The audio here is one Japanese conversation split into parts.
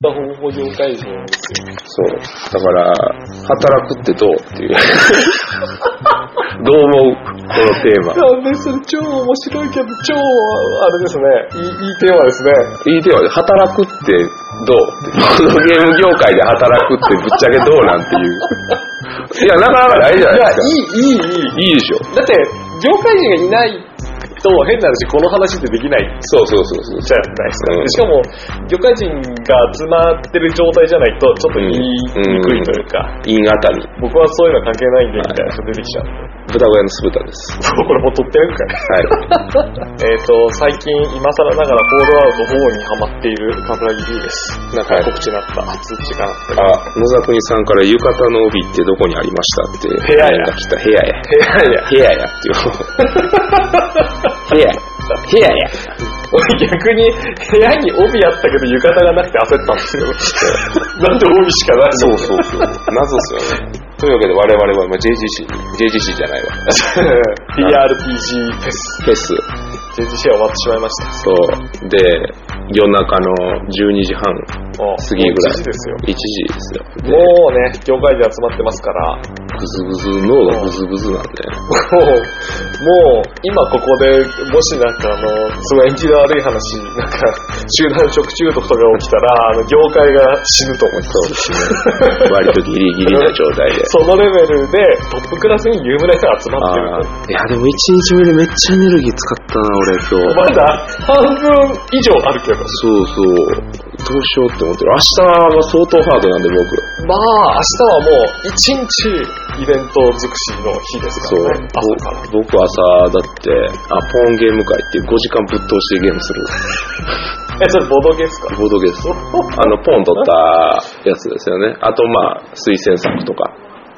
方法業界人ですよ。そう。だから、働くってどうっていう。どう思う？このテーマ。なんでそれ超面白いけど、超、あれですね、いいいいテーマですね。いいテーマで、働くってどうって。このゲーム業界で働くってぶっちゃけどうなんていう。いや、なかなかないじゃないですか。いい、いい、いい。いいでしょ。だって、業界人がいないと変な話、この話ってできないそうそうそうそう。じゃないですか。うんでしかも、業界人が集まってる状態じゃないと、ちょっと言いにくいというか、陰型に。僕はそういうのは関係ないんで、みたいな人出てきちゃうんで。豚小屋の酢豚です。これもう撮ってるんかい。はい。えっと、最近、今更ながら、フォールアウト4にハマっているカブラギ D です。なんか告知になった、通知がなってる。あ、野沢国さんから浴衣の帯ってどこにありましたって。部屋やが来た。部屋や。部屋や。部屋や。部屋や。俺逆に、部屋に帯あったけど浴衣がなくて焦ったんですよ。なんで帯しかないの？そうそうそう。謎っすよね。というわけで我々は今 JGC に、JGC じゃないわ。TRPG フェス。フェス。JGC は終わってしまいました。そう。で、夜中の12時半過ぎぐらい。もう1時ですよ。1時ですよ。でもうね、業界で集まってますから、ぐずぐず、脳がぐずぐずなんで。もう、もう、今ここで、もしなんかあの、すごい縁起の悪い話、なんか、集団食中毒とか起きたら、あの、業界が死ぬと思います。そうですね。割とギリギリな状態で。そのレベルで、トップクラスに有名な人が集まってるいや、でも1日目でめっちゃエネルギー使ったな、俺今日。まだ半分以上あるけど。そうそう。どうしようって思ってる。明日は相当ハードなんで、僕。まあ、明日はもう、一日イベント尽くしの日ですかそうらね。朝から。ぼ僕朝だってあポーンゲーム会っていう5時間ぶっ通してゲームする え、それボードゲーですか？ボードゲームです あのポーン取ったやつですよねあとまあ推薦作とか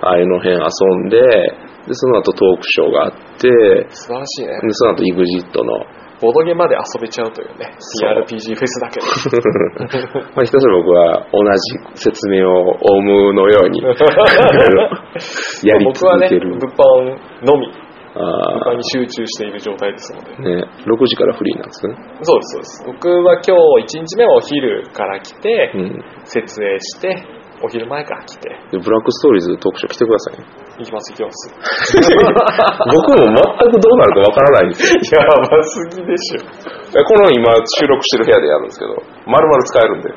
ああいうの辺遊んででその後トークショーがあってで素晴らしいね。その後 EXIT のボードゲームまで遊べちゃうというね。そう TRPG フェスだけど。まあひたすら僕は同じ説明をオウムのように やり僕はね、続ける、物販のみ、物あ販に集中している状態ですので。ーね、6時からフリーなんですね、そうです、そうです。僕は今日1日目はお昼から来てう、ん、設営して、お昼前から来て、でブラックストーリーズトークショー来てくださいね行きます、行きます。僕も全くどうなるかわからないんですよ。やばすぎでしょ。この今収録してる部屋でやるんですけど、丸々使えるんで。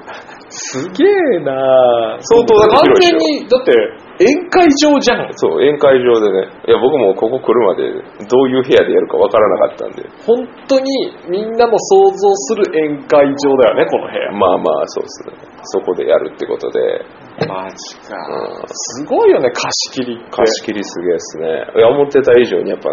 すげえなぁ。相当だって完広いでしょ全に、だって、宴会場じゃん。そう、宴会場でね。いや、僕もここ来るまでどういう部屋でやるかわからなかったんで。本当にみんなも想像する宴会場だよね、この部屋。まあまあ、そうですね。そこでやるってことで、マジかうんすごいよね、貸し切りって。貸し切りすげえですね。いや、思ってた以上にやっぱ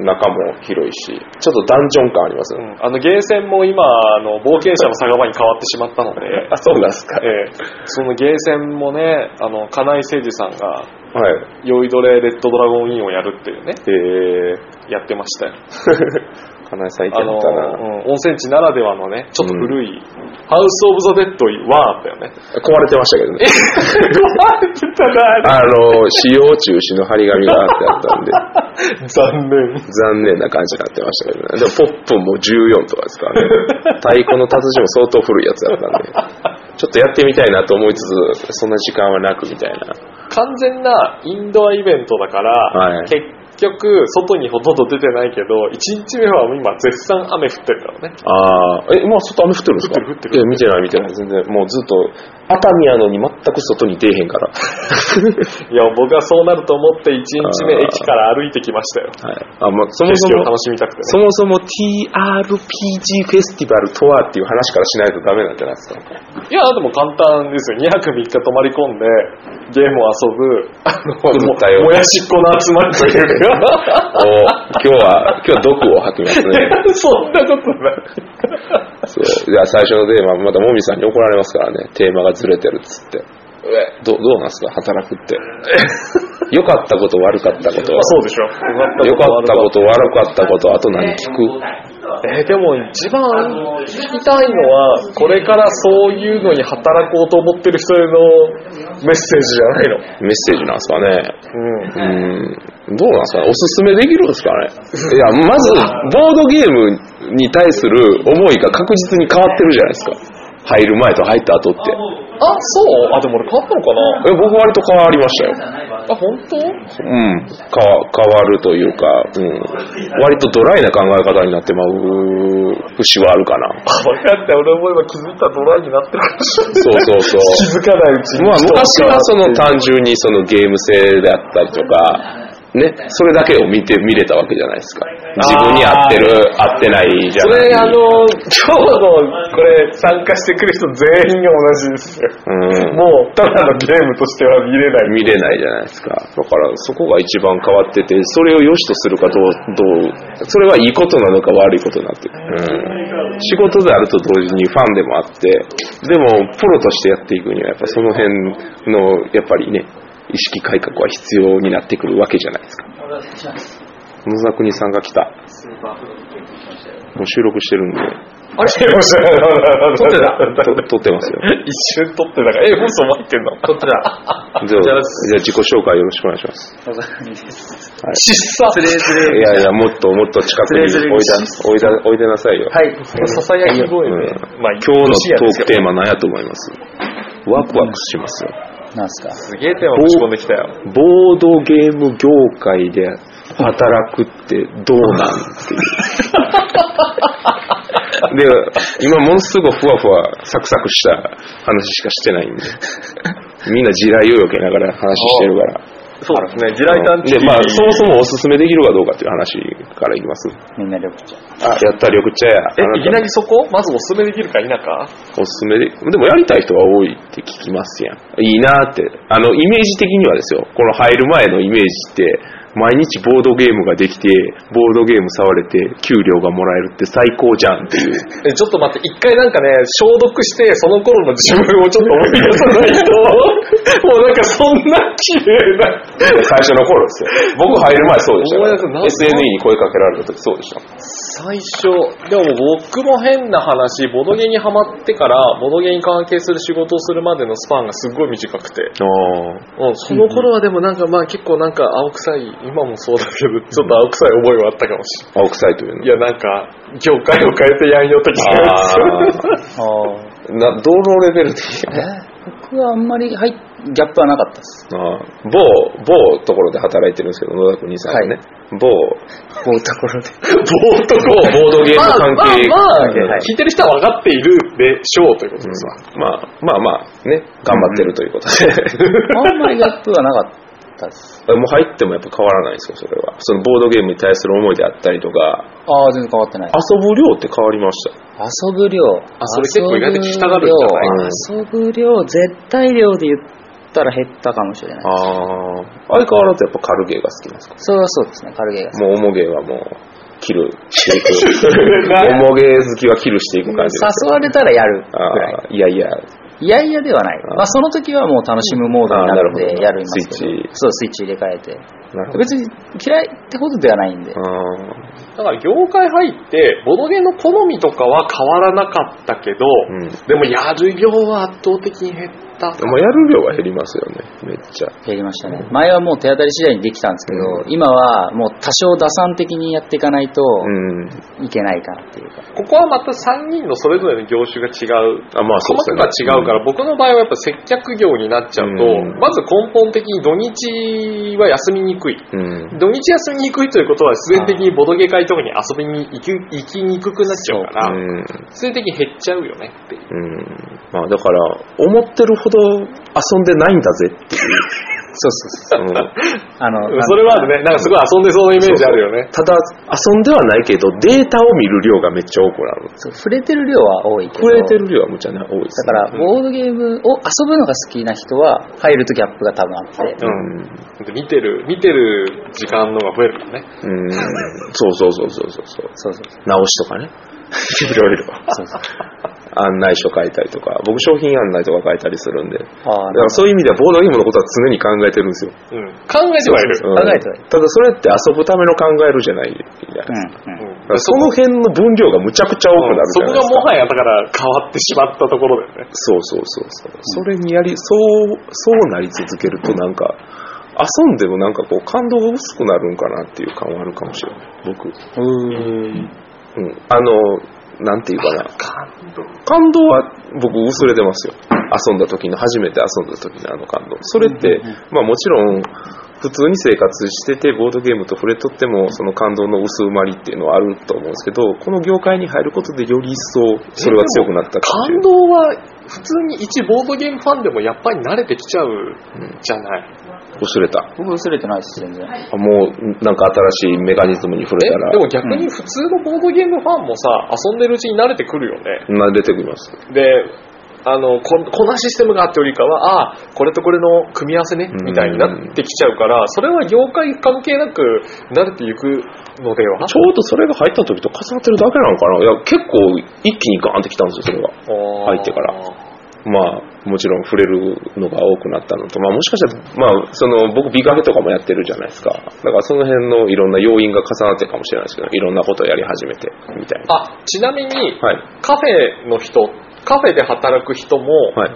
中も広いし、ちょっとダンジョン感ありますよね。うんあの、ゲーセンも今、あの、冒険者の酒場に変わってしまったので、あ、そうなんですか。ええそのゲーセンもね、あの、金井誠司さんが、はい。酔いどれレッドドラゴンインをやるっていうね、えやってましたよ。ー、金井さんいてあの、な。うん温泉地ならではのね、ちょっと古い、ハウス・オブ・ザ・デッド1あったよね。壊れてましたけどね。壊れてたなあの、使用中止の張り紙があってあったんで、残念。残念な感じになってましたけどね。でも、ポップンも14とかですからね。太鼓の達人も相当古いやつだったんで、ちょっとやってみたいなと思いつつ、そんな時間はなくみたいな。完全なインドアイベントだから、はい結局、外にほとんど出てないけど、1日目は今絶賛雨降ってるからね。ああ、え、まあ外雨降ってるんですか？降ってる降ってるいや、見てない見てない。全然、もうずっと、熱海やのに全く外に出えへんから。いや、僕はそうなると思って1日目駅から歩いてきましたよ。はい。あ、まあ、そもそも、楽しみたくてね。そもそも TRPG フェスティバルとはっていう話からしないとダメなんじゃないですか。いや、でも簡単ですよ。2泊3日泊まり込んで、ゲームを遊ぶ、あの、ももやしっこの集まりというか。お今日は、今日は毒を吐きますね。そんなことない。そう。じゃあ最初のテーマ、またもみさんに怒られますからね。テーマがずれてるっつって。どどうなんすか？働くって。良かったこと悪かったことまあそうでしょ。良かったこと悪かったことあと何聞く？えーでも一番聞きたいのは、これからそういうのに働こうと思ってる人へのメッセージじゃないの。メッセージなんですかね。うん。うーん。どうなんですかねおすすめできるんですかねいや、まず、ボードゲームに対する思いが確実に変わってるじゃないですか。入る前と入った後って。あ、そう？あ、でも俺変わったのかな？え僕割と変わりましたよ。あ、本当？うん。変わ変わるというか、うん。割とドライな考え方になってまう節はあるかな。あ、分かった。俺も今気づいたらドライになってるかもしれない。そうそうそう。気づかないうちに。まあ昔はその単純にそのゲーム性であったりとか、ね、それだけを見て、見れたわけじゃないですか。自分に合ってる、合ってないじゃないそれ、あの、今日の、これ、参加してくる人全員が同じですよ。うん。もう、ただのゲームとしては見れない。見れないじゃないですか。だからそこが一番変わってて、それを良しとするかどう、どう、それはいいことなのか悪いことなのか。うん。仕事であると同時にファンでもあって、でもプロとしてやっていくにはやっぱその辺の、やっぱりね、意識改革は必要になってくるわけじゃないですか。野沢国さんが来た。もう収録してるんで、あれ？撮ってた？と撮ってますよ。一瞬撮ってたから、え、放送待ってんの？撮ってた。じゃあ、じゃあ自己紹介よろしくお願いします。野沢国です。小さ。つれつれ。いやいや、もっともっと近くにおいおいだ、おいでなさいよ。はい。ささやき声で。今日のトークテーマ。マ何やと思いますワクワクしますよ。なんすか？すげえテーマ持ち込んできたよ。ボードゲーム業界で働くってどうなん？っていう。で、今ものすごいふわふわサクサクした話しかしてないんで。みんな地雷を避けながら話してるから。そうですね、地雷探知機。で、まあ、そもそもおすすめできるかどうかっていう話からいきます。みんな緑茶。あ、やった、緑茶や。えいきなりそこ？まずおすすめできるか否かおすすめで、でもやりたい人は多いって聞きますやん。いいなって。あの、イメージ的にはですよ、この入る前のイメージって、毎日ボードゲームができて、ボードゲーム触れて、給料がもらえるって最高じゃんっていう。え、ちょっと待って、一回なんかね、消毒して、その頃の自分をちょっと思い出さないと、もうなんかそんな綺麗な。最初の頃ですよ。僕入る前そうでした。SNE に声かけられた時そうでした。最初、でも僕も変な話、ボドゲにハマってから、ボドゲに関係する仕事をするまでのスパンがすっごい短くて、あうん、その頃はでもなんかまあ結構なんか青臭い、今もそうだけど、ちょっと青臭い覚えはあったかもしれあ、青臭いというのない。いやなんか、業界を変えてやんよ的なやつ。ああ。な、どのレベルで僕はあんまり、はい、ギャップはなかったです。ああ某、某ところで働いてるんですけど、野田国さんがね。某、こういうところで。ボート某 ボードゲーム関係。まあまあ、まあはい聞いてる人は分かっているでしょうということですわ。まあまあまあね、頑張ってるということで。あんまりギャップはなかったです。もう入ってもやっぱ変わらないんですよ、それは。そのボードゲームに対する思いであったりとか、ああ、全然変わってない。遊ぶ量って変わりました。遊ぶ量。あそれ結構意外と聞きたがるんじゃない遊ぶ量、絶対量で言ったら減ったかもしれない。ああ。相変わらずやっぱ軽ゲーが好きなんですか？それはそうですね、軽ゲーが。もう重ゲーはもう、キルしていく。重ゲー好きはキルしていく感じです誘われたらやるぐらい。ああ、いやいや、いやいやではない。あまあその時はもう楽しむモードになるんあなるほどでやるんですけどスイッチ。そう、スイッチ入れ替えて。なるほど。別に嫌いってほどではないんで。あだから業界入って、ボドゲの好みとかは変わらなかったけど、あ。うん。でもやる量は圧倒的に減った。でもやる量は減りますよね、めっちゃ。減りましたね。前はもう手当たり次第にできたんですけど、今はもう多少打算的にやっていかないとうん。いけないかなっていうか。ここはまた3人のそれぞれの業種が違う。あ、まあそう細ですね。かが違うから、僕の場合はやっぱ接客業になっちゃうと、うんまず根本的に土日は休みにくい。うん。土日休みにくいということは必然的にボドゲ会とかに遊びに行き行きにくくなっちゃうから、うん。必然的に減っちゃうよねっていう。うん。まあだから、思ってるほど遊んでないんだぜっていう。そうそうそう。うんあの、それはあるね。なんかすごい遊んでそうなイメージあるよね。ただ、遊んではないけど、データを見る量がめっちゃ多くなる。そう触れてる量は多いけど。触れてる量はむちゃね、多いですだから、ボードゲームを遊ぶのが好きな人は、入るとギャップが多分あって。うん。で見てる、見てる時間のが増えるよね。うん。そうそうそうそうそうそう。そうそう直しとかね。いろいろ。そうそう。案内書書いたりとか、僕商品案内とか書いたりするんで。だからそういう意味ではボードゲームのことは常に考えてるんですよ。うん。考えてはいる。うん考えてはいるただそれって遊ぶための考えるじゃないじゃないですか。うん、うん。だからその辺の分量がむちゃくちゃ多くなるじゃないですか。そこがもはやだから変わってしまったところだよね。そうそうそうそう。それにやり、そう、そうなり続けるとなんか、遊んでもなんかこう感動が薄くなるんかなっていう感はあるかもしれない。僕。うーん。うん。あの、なんていうかな。感動。感動は僕薄れてますよ。遊んだ時の、初めて遊んだ時のあの感動。それって、まあもちろん、普通に生活してて、ボードゲームと触れとっても、その感動の薄まりっていうのはあると思うんですけど、この業界に入ることでより一層、それが強くなった感動は普通に一ボードゲームファンでもやっぱり慣れてきちゃうじゃない。薄れた。僕薄れてないです、全然。あもう、なんか新しいメカニズムに触れたらえで、も逆に普通のボードゲームファンもさ、遊んでるうちに慣れてくるよね。な出てきます。で、あのここんなシステムがあってよりかは、ああ、これとこれの組み合わせね、うんみたいになってきちゃうから、それは業界関係なく慣れていくのではちょうどそれが入った時と重なってるだけなのかないや、結構一気にガーンってきたんですよ、それが。入ってからまあ、もちろん触れるのが多くなったのと、まあもしかしたら、まあ、その、僕、ビカフェとかもやってるじゃないですか。だからその辺のいろんな要因が重なってるかもしれないですけど、いろんなことをやり始めて、みたいな。あ、ちなみに、はい。カフェの人、カフェで働く人も、はい。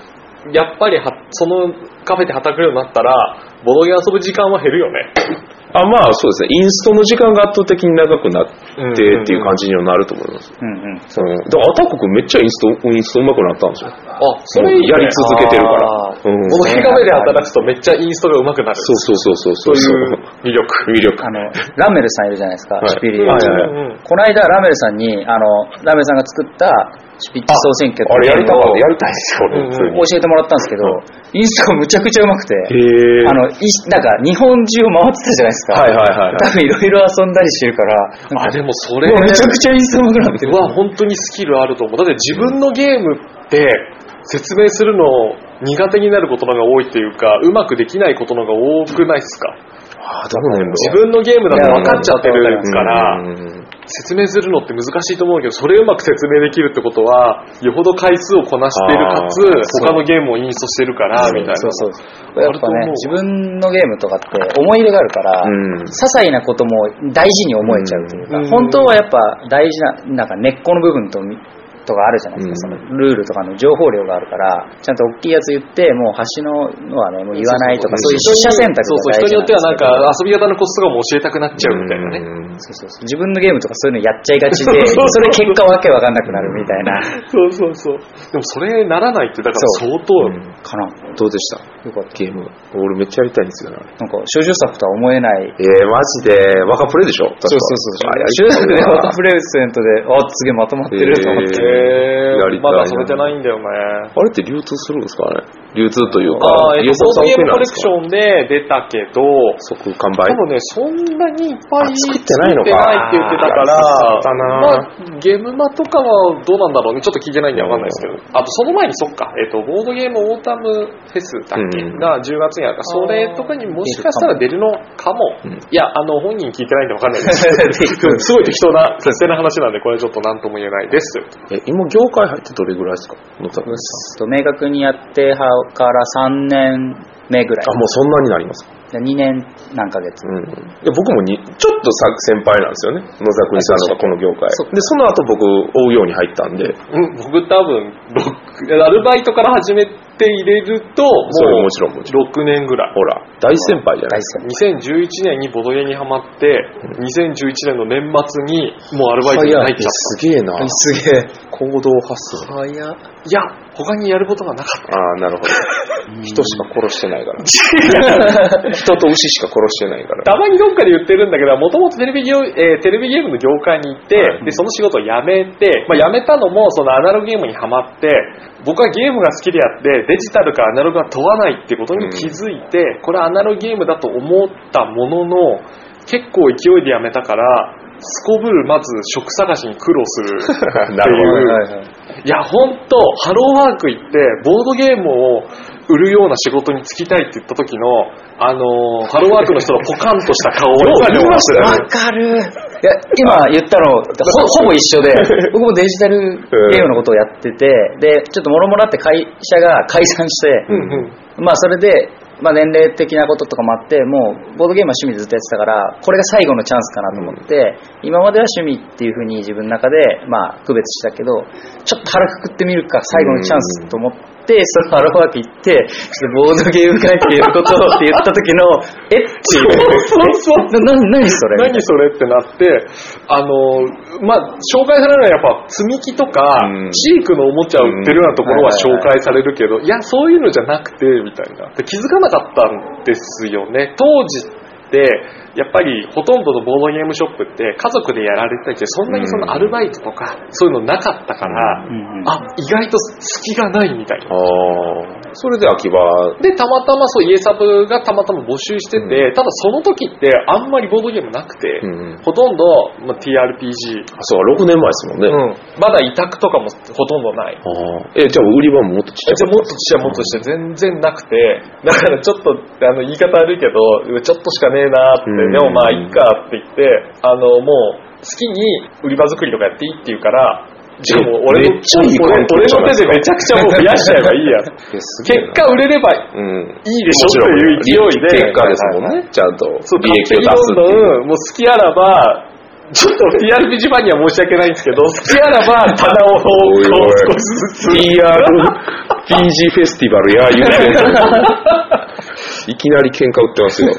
やっぱりはそのカフェで働くようになったら、ボドゲ遊ぶ時間は減るよね。あ、まあそうですね。インストの時間が圧倒的に長くなってうんっていう感じにはなると思います。うんうん。そのだからアタック君めっちゃインスト、インスト上手くなったんですよ。あ、それね、やり続けてるからあ。ーうんボドゲカフェで働くとめっちゃインストが上手くなる。そうそうそうそうそうそう。いう魅力。魅力。あの、ラメルさんいるじゃないですか、はいシュピリはいはいうんうんこの間、ラメルさんに、あの、ラメルさんが作ったシュピッチ総選挙あれやりたかった、やをりたいですよ、俺普通に。教えてもらったんですけど、インストがむちゃくちゃ上手くて、あの、いなんか日本中を回ってたじゃないですか。はいはいはいはい。多分いろいろ遊んだりしてるから、あ、でもそれ、めちゃくちゃインスト上手くなって。る。は本当にスキルあると思う。だって自分のゲームって説明するの苦手になることの方が多いっていうか、うまくできないことの方が多くないですか？ああ、どうなんだ自分のゲームだと分かっちゃってるから、うん説明するのって難しいと思うけど、それをうまく説明できるってことは、よほど回数をこなしているかつ他のゲームをインストしてるから、みたいな。そうそうそう。やっぱね自分のゲームとかって思い入れがあるから、うん些細なことも大事に思えちゃうというか、うん本当はやっぱ大事な、なんか根っこの部分とみとかあるじゃないですか、うんそのルールとかの情報量があるから、ちゃんと大きいやつ言って、もう端ののはね、もう言わないとか、そういう取捨選択そうそう、人によってはなんかか、遊び方のコツとかも教えたくなっちゃうみたいなね。うんそうそうそう自分のゲームとかそういうのやっちゃいがちで、それ結果わけわかんなくなるみたいな、そうそうそう。でもそれならないって、だから相当、うんかな。どうでした？よかった。ゲーム。俺めっちゃやりたいんですよね。なんか、少女作とは思えない。えー、マジで、若プレでしょ？そうそうそう。あやり中学でたいなワートプレゼントで、あ、すげえまとまってると思って。えー、やりたいなまだそれじゃないんだよね。あれって流通するんですかね？流通というか、あーえっと、ボードゲームコレクシン。ョンで出たけど、即完売？多分ね、そんなにいっぱいあ作ってないのか作ってないって言ってたから、まあ、ゲームマとかはどうなんだろうね。ちょっと聞いてないんでわかんないですけど。あと、その前にそっか、えっと、ボードゲームオータムフェスだっけ、うんが10月にあるから、それとかにもしかしたら出るのかも。うんいや、あの、本人聞いてないんでわかんないです すごい適当な、適当な話なんで、これちょっと何とも言えないです。え、今業界入ってどれぐらいですか？野田君さん。と明確にやってから3年目ぐらい。あ、もうそんなになりますか？2年何ヶ月。うん。いや僕もに、ちょっとさ先輩なんですよね。野沢国さんのがこの業界。で、その後僕、追うように入ったんで、うん、僕多分、ろアルバイトから始めて入れると、それもうもちろんもちろん。6年ぐらい。ほら、大先輩じゃない大ですか。戦。2011年にボドゲにハマって、2011年の年末にもうアルバイトに入っちゃっすげえな。すげえ。行動発想。早。いや、他にやることがなかった。ああ、なるほど。人しか殺してないから。人と牛しか殺してないから。たまにどっかで言ってるんだけど、もともとテレビゲーム、えーテレビゲームの業界に行って、はいで、その仕事を辞めて、まあ、辞めたのも、そのアナログゲームにハマって、僕はゲームが好きであって、デジタルかアナログが問わないってことに気づいて、これはアナログゲームだと思ったものの、結構勢いで辞めたから、すこぶるまず職探しに苦労する。っ てなるほどいう。はいはい。いや、ほんと、ハローワーク行って、ボードゲームを売るような仕事に就きたいって言った時の、あのーハローワークの人のポカンとした顔を今でも忘れないわかる。いや、今言ったの、ほ ほぼ一緒で、僕もデジタルゲームのことをやってて、で、ちょっともろもろあって会社が解散して、うんうん。まあそれで、まあ年齢的なこととかもあって、もうボードゲームは趣味でずっとやってたから、これが最後のチャンスかなと思って、今までは趣味っていうふうに自分の中で、まあ区別したけど、ちょっと腹くくってみるか最後のチャンスと思って、そのハローワーク行って、ちょっとボードゲーム関係のことをって言った時の、えっ？ていう。そうそうえな、な、何それ？何それってなって、あの、まあ、紹介されるのはやっぱ積み木とか、うんチークのおもちゃを売ってるようなところは紹介されるけど、いや、そういうのじゃなくて、みたいな。で気づかなかったんですよね。当時って、やっぱりほとんどのボードゲームショップって家族でやられてたけど、そんなにそのアルバイトとか、そういうのなかったから、あ、意外と隙がないみたいな。それで秋葉、で、たまたまそう、イエサブがたまたま募集してて、ただその時ってあんまりボードゲームなくて、うん。ほとんど、まあ、TRPG、あ、そう、6年前ですもんね。うん、まだ委託とかもほとんどない。え、じゃあ売り場ももっとちっちゃいもっとちっちゃいもっとして全然なくて、だからちょっとあの言い方悪いけど、ちょっとしかねえなって、うん。でもまあいっかって言って、あのもう好きに売り場作りとかやっていいって言うから、じゃあもう俺のめっちゃいい俺俺の手でめちゃくちゃもう増やしちゃえばいいや。結果売れればいうん。いでしょっていう勢いで。結果ですもんね。ちゃんと利益を出すっていう。う好きあらば、ちょっと TRPG ファンには申し訳ないんですけど、好きあらば棚をこう少しずつ。TRPG フェスティバルや言うてんのいきなり喧嘩売ってますよ。い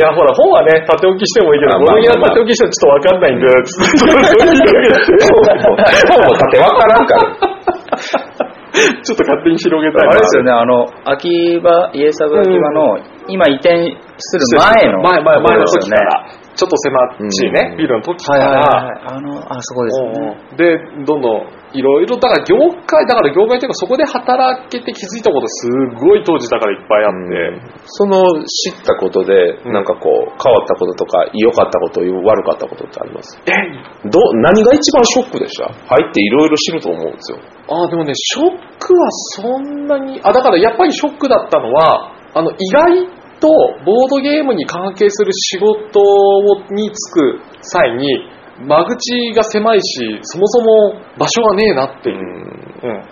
や、ほら、本はね、縦置きしてもいいけど、あまあボロギア縦置きしてもちょっとわかんないんで、ちょっと 本も縦わからんから。ちょっと勝手に広げたいな。あれですよね、あの、秋葉、イエサブ秋葉の、今移転する前の。前、前、前の時ところですよね。から、ちょっと狭っちいね、うん。ビルの時かはいはいら、はい。あの、あそこですよね。で、どんどん、いろいろ、だから業界、だから業界というかそこで働けて気づいたことすごい当時だからいっぱいあって、その知ったことで、うん。なんかこう、変わったこととか、良かったこと、悪かったことってあります？え、ど、何が一番ショックでした？入っていろいろ知ると思うんですよ。あでもね、ショックはそんなに、あ、だからやっぱりショックだったのは、あの、意外とボードゲームに関係する仕事をに就く際に、間口が狭いし、そもそも場所がねえなっていう。うん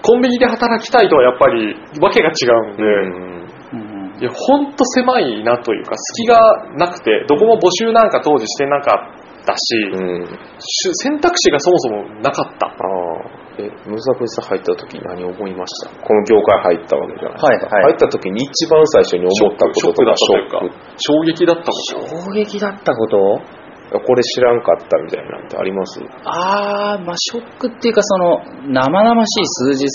コンビニで働きたいとはやっぱりわけが違うんで、うんいや、ほんと狭いなというか、隙がなくて、どこも募集なんか当時してなかったし、うん。選択肢がそもそもなかった。ああ。え、野崎さん入った時何思いました？この業界入ったわけじゃないですか。はいはい。入った時に一番最初に思ったこととか、ショック。衝撃だったこと。衝撃だったこと？これ知らんかったみたいなんてあります？あー、まあショックっていうか、その、生々しい数字。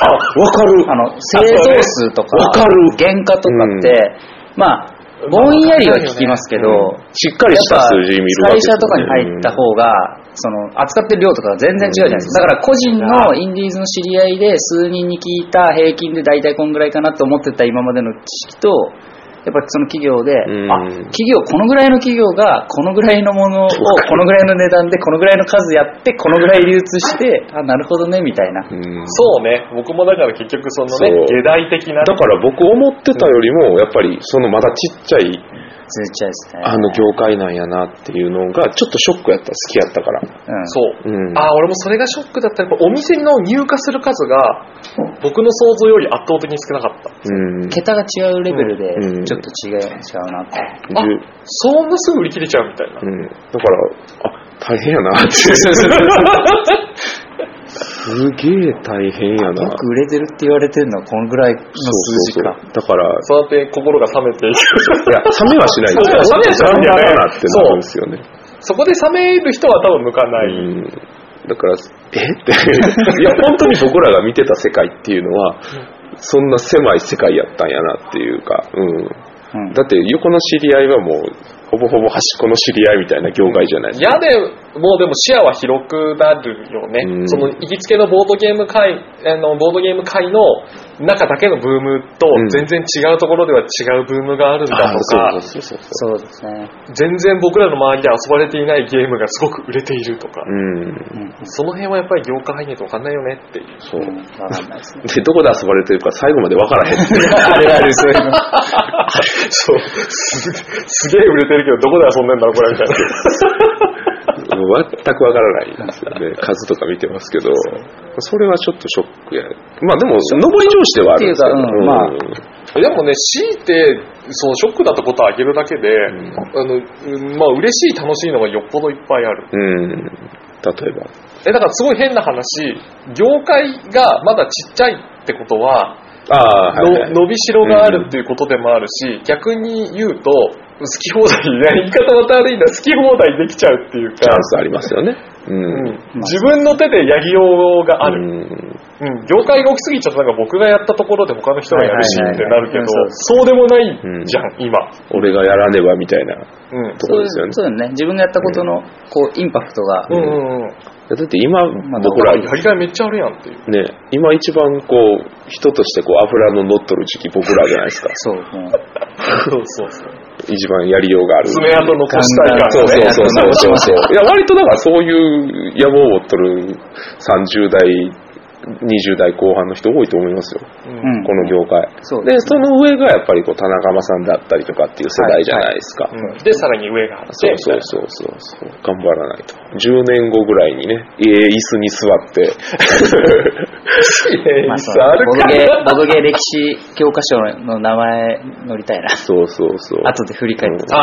あ、わかる。あの、製造数とか、わかる。原価とかって、まあ、ぼんやりは聞きますけど、しっかりした数字見るわけ会社とかに入った方が、その、扱ってる量とかが全然違うじゃないですか。だから個人のインディーズの知り合いで数人に聞いた平均で大体こんぐらいかなと思ってた今までの知識と、やっぱその企業で、うんあ、企業、このぐらいの企業が、このぐらいのものを、このぐらいの値段で、このぐらいの数やって、このぐらい流通して、あ、なるほどね、みたいな。うんそうね、僕もだから結局そのね、下大的な。だから僕思ってたよりも、やっぱりそのまだちっちゃい、ずっちゃいですね。あの業界なんやなっていうのが、ちょっとショックやった、好きやったから。うん。そう。うん。あー俺もそれがショックだった。やっぱお店の入荷する数が、僕の想像より圧倒的に少なかった。うん。桁が違うレベルでうん、ちょっと違う、違うなって。あでそんなすぐ売り切れちゃうみたいな。うん。だから、あ、大変やなって。すげえ大変やな。よく売れてるって言われてるのはこのぐらいの数字か。だから、そうやって心が冷めていく。いや、冷めはしないんですよ。冷めはしないんだなってなるんですよね。そこで冷める人は多分向かない。うん。だから、え？って。いや、本当に僕らが見てた世界っていうのは、そんな狭い世界やったんやなっていうか、うん。うんだって横の知り合いはもう、ほぼほぼ端っこの知り合いみたいな業界じゃないですか。嫌でもうでも視野は広くなるよね、うんその行きつけのボードゲーム界あのボードゲーム界の中だけのブームとうん全然違うところでは違うブームがあるんだとか、あそうそうそうそう。そうですね。全然僕らの周りで遊ばれていないゲームがすごく売れているとか、うん。うん。その辺はやっぱり業界入んないと分かんないよねっていうそう。うんわかんないですね。で、どこで遊ばれてるか最後まで分からへんっていう。あるある、そういうの。そうすすげえ売れてるけどどこで遊んでんだろうこれみたいな 全くわからないですよね。数とか見てますけど、それはちょっとショックや。まあでも、上り調子ではあるんですけど。うんまあでもね、強いて、そのショックだったことを挙げるだけで、あの、うんまあ嬉しい楽しいのがよっぽどいっぱいある。うん。例えば。え、だからすごい変な話、業界がまだちっちゃいってことは、ああ、はい、はい。の伸びしろがあるっていうことでもあるし、逆に言うと、好き放題、言い方また悪いな、好き放題できちゃうっていうかチャン、スありますよね。うん。うん自分の手でやりようがある。うんうん、業界が大きすぎちゃってなんか僕がやったところで他の人がやるしってなるけど、うんそうでもないじゃん、今。俺がやらねばみたいなうん。ところですよね。そうだね。自分がやったことの、こう、インパクトが、うんうんうん。だって今、まあ僕らやりがいめっちゃあるやんっていう。ね、今一番こう、人としてこう、油の乗っとる時期僕らじゃないですか。そう、そうそうそう。一番やりようがある。爪痕残したいからそうそうね。そうそうそうそう。いや、割とだからそういう野望を持っとる30代、20代後半の人多いと思いますよ。うんうんこの業界。で、その上がやっぱりこう、田中間さんだったりとかっていう世代じゃないですか。うんで、さらに上がそうそうそうそうそう。頑張らないと。10年後ぐらいにね、ええ椅子に座って、まあ、そのボドゲー、ボドゲー歴史教科書の名前乗りたいな。そうそうそう。後で振り返って。あー、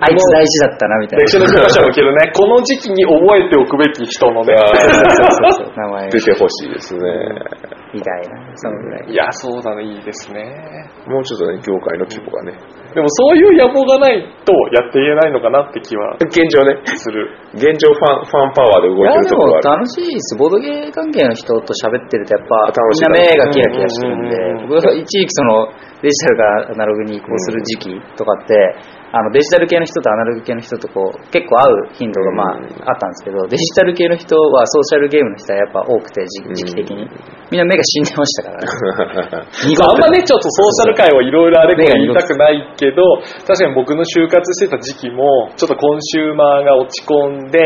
あいつ大事だったな、みたいな。歴史の教科書を受けるね、この時期に覚えておくべき人のね。あ ーそうそう名前 出てほしいですね。みたいな、そのぐらい。いや、そうだね、いいですね。もうちょっとね、業界の規模がね。でもそういう野望がないとやっていけないのかなって気は現状ね、する。現状ファン、ファンパワーで動いていや、でもるところはある。楽しいです。ボードゲー関係の人と喋ってると、やっぱ、楽しいみんな目がキラキラしてるんで、僕が一時期その、デジタルからアナログに移行する時期とかって、あのデジタル系の人とアナログ系の人とこう結構会う頻度がまあうんあったんですけど、デジタル系の人はソーシャルゲームの人はやっぱ多くて時時期的に。みんな目が死んでましたからね。あんまね、ちょっとソーシャル界をいろいろあれこれ言いたくないけど、確かに僕の就活してた時期も、ちょっとコンシューマーが落ち込んで、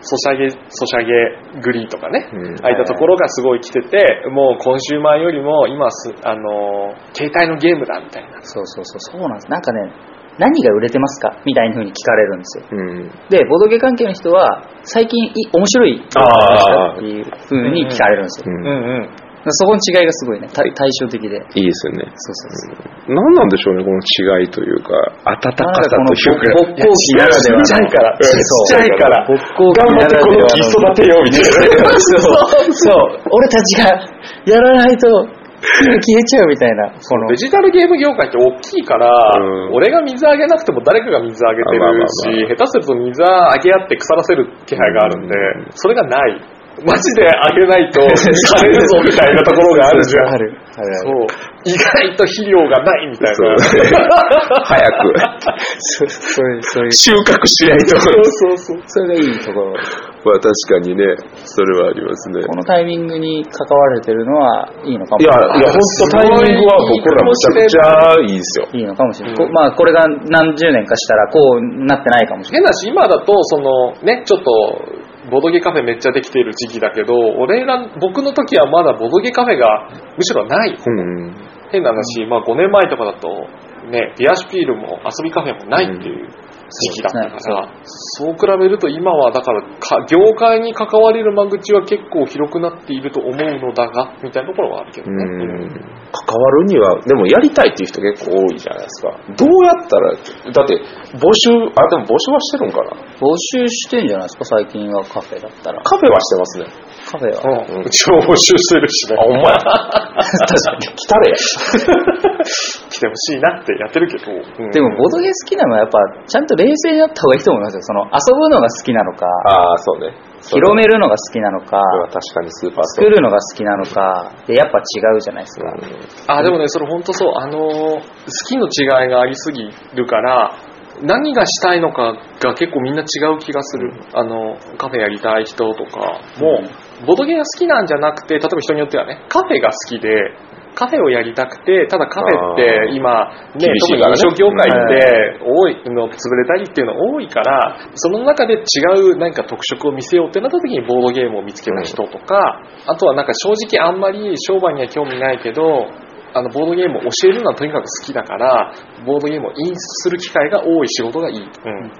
ソシャゲ、ソシャゲグリーとかね、うんああいったところがすごい来てて、もうコンシューマーよりも今す、あのー、携帯のゲームだみたいな。そうそうそう、そうなんです。なんかね、何が売れてますか？みたいな風に聞かれるんですよ。うん。で、ボードゲー関係の人は、最近い面白いあーっていう風に聞かれるんですよ。うんうんうん。そこの違いがすごいね、た対照的で。いいですよね。そうそうそう。何なんでしょうね、この違いというか、温かさというか。勃興期ならではの。ちっちゃいから、ちっちゃいから。勃興期頑張ってこの木育てようみたいな。そう、そう。俺たちがやらないと、消えちゃうみたいな。このデジタルゲーム業界って大きいから、うん俺が水あげなくても誰かが水あげてあまあまあまるあし、下手すると水あげ合って腐らせる気配があるんで、うんそれがない。マジであげないと 枯れるぞみたいなところがあるじゃん。ある。あるある。そう。意外と肥料がないみたいな。早くそうそういう、そういう。収穫しないと。そうそうそう。それがいいところ。まあ確かにね、それはありますね。このタイミングに関われてるのはいいのかもいや、いや、本当タイミングは僕らめちゃくちゃいいですよ。いいのかもしれない。うんこまあ、これが何十年かしたらこうなってないかもしれない。変なし、今だと、その、ね、ちょっと、ボドゲカフェめっちゃできている時期だけど、俺ら、僕の時はまだボドゲカフェがむしろない。うん。変な話、まあ5年前とかだと、ね、ビアシュピールも遊びカフェもないっていう時期だったから、そう比べると今はだからか、業界に関われる間口は結構広くなっていると思うのだが、みたいなところはあるけどうね。ん関わるには、でもやりたいっていう人結構多いじゃないですか。どうやったら、だって募集、あ、でも募集はしてるんかな？募集してんじゃないですか、最近はカフェだったら。カフェはしてますね。カフェは。うんうちも募集してるしね。あ、ほんま？や。確かに。来たれや。来てほしいなってやってるけど。うんでも、ボードゲー好きなのはやっぱ、ちゃんと冷静になった方がいいと思いますよ。その、遊ぶのが好きなのか、ああ、そうね。広めるのが好きなのか、これは確かにスーパースト作るのが好きなのか、で、やっぱ違うじゃないですか。あ、でもね、それ本当そう。あのー、好きの違いがありすぎるから、何がしたいのかが結構みんな違う気がする。あの、カフェやりたい人とかも、ボドゲが好きなんじゃなくて、例えば人によってはね、カフェが好きで、カフェをやりたくて、ただカフェって今、ね、厳し特に飲食業界って多いの、潰れたりっていうの多いから、その中で違う何か特色を見せようってなった時にボードゲームを見つけた人とか、あとはなんか正直あんまり商売には興味ないけど、あのボードゲームを教えるのはとにかく好きだから、ボードゲームをインする機会が多い仕事がいい。うん、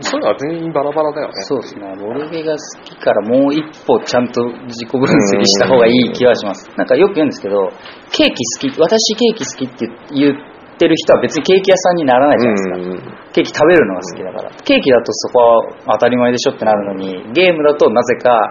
そういうのは全員バラバラだよね。そうですね。ボードゲーが好きからもう一歩ちゃんと自己分析した方がいい気はします。なんかよく言うんですけど、ケーキ好き、私ケーキ好きって言ってる人は別にケーキ屋さんにならないじゃないですか。ケーキ食べるのが好きだから。ケーキだとそこは当たり前でしょってなるのに、ゲームだとなぜか、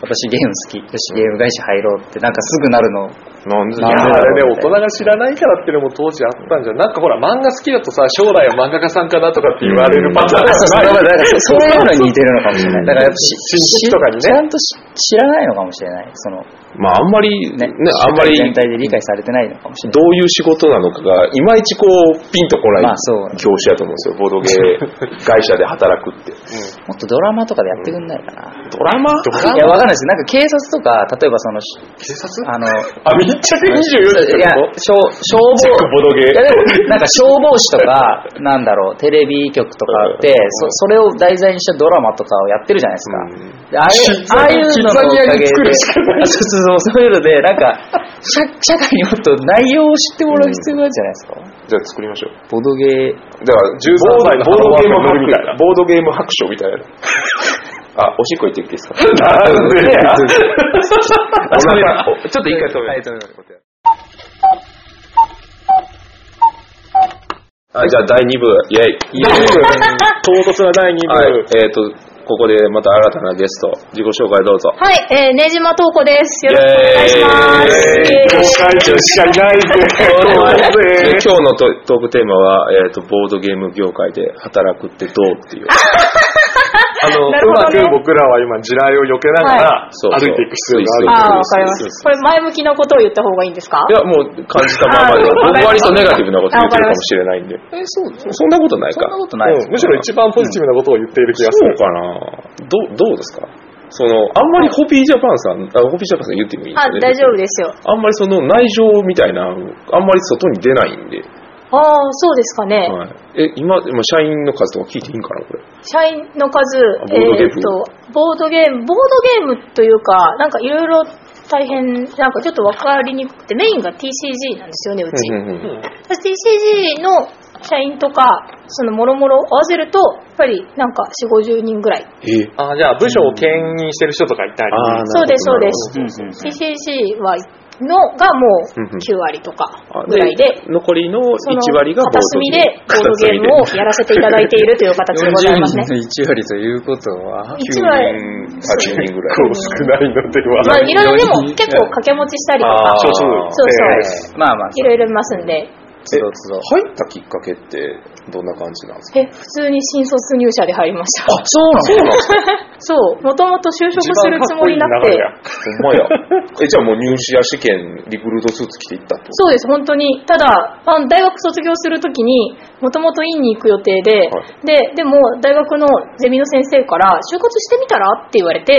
私ゲーム好き、よしゲーム会社入ろうってなんかすぐなるのなんでいあれね、大人が知らないからっていうのも当時あったんじゃん。なんかほら、漫画好きだとさ、将来は漫画家さんかなとかって言われるパターンがない。そういうのに似てるのかもしれない。だからやっぱし親戚とかにねちゃんとし知らないのかもしれない。その、まああんまりね、ね、あんまり全体で理解されてないのかもしれない。どういう仕事なのかが、いまいちこう、ピンとこないまあそう。業種だと思うんですよ。ボードゲー会社で働くって。もっとドラマとかでやってくんないかな。ドラマ？いや、わかんないです。なんか警察とか、例えばその、警察？あの、あ、密着24時いや消消防、ボドゲいやでも、なんか消防士とか、なんだろう、テレビ局とかって、そそれを題材にしたドラマとかをやってるじゃないですか。ああいう ああいうののおかげで、そうそういうので、なんか、社社会にもっと内容を知ってもらう必要があるじゃないですか。じゃあ作りましょう。ボドゲー、だから、13歳のボードゲームボードゲーム白書みたいな。あ、おしっこ行ってきていいですか？なんでや？お腹おちょっと一回止めじゃあ第2部、イェイ。唐突な第2部。はい、えっ、と、ここでまた新たなゲスト、自己紹介どうぞ。はい、えー、ねじまとうこです。よろしくお願いします。イエーイえー、公開者しかいないぜ。怖いぜ。今日のトトークテーマは、えっ、と、ボードゲーム業界で働くってどうっていう。あの、なるほどねうまく僕らは今地雷を避けながらそう歩いていく必要がある。ああ、わかりました。これ前向きなことを言った方がいいんですか？いや、もう感じたままで、あ僕割とネガティブなこと言ってるかもししれないんで。え、そう、そんなことないかそんな。ことないですうんむしろ一番ポジティブなことを言っている気がする。そうかなどう、どうですか？その、あんまりホビージャパンさん、あホビージャパンさん言ってもいいあ、大丈夫ですよ。あんまりその内情みたいな、あんまり外に出ないんで。ああ、そうですかね。はい、え、今、今、社員の数とか聞いていいんかなこれ？社員の数、ボードゲーム？えーっと、ボードゲーム、ボードゲームというか、なんかいろいろ大変、なんかちょっとわかりにくくて、メインが TCG なんですよね、うち。うんうんうん TCG の社員とか、そのもろもろ合わせると、やっぱりなんか4、50人ぐらい。え？あじゃあ部署を兼任してる人とかいたり。あーそうです、そうです。うんうんうん TCG は、のがもうんうん。う9割とかあぐらいで、残りのその1割がボー片ド隅でボードゲームを やらせていただいているという形でございますね。40人の1割ということは、1割、8人ぐらい。結構少ないのでは。まあいろいろでも結構掛け持ちしたりとか、あー少数そう。そうまあまあ、いろいろいますんで、つどつど。入ったきっかけってどんな感じなんですか？え、普通に新卒入社で入りました。あ、そうなの そう、もともと就職するつもりなくて、ほんまや。え、じゃあもう入試や試験、リクルートスーツ着ていったと？そうです、本当に。ただ、あの大学卒業するときに、もともと院に行く予定で、はで、でも、大学のゼミの先生から、就活してみたら？って言われて、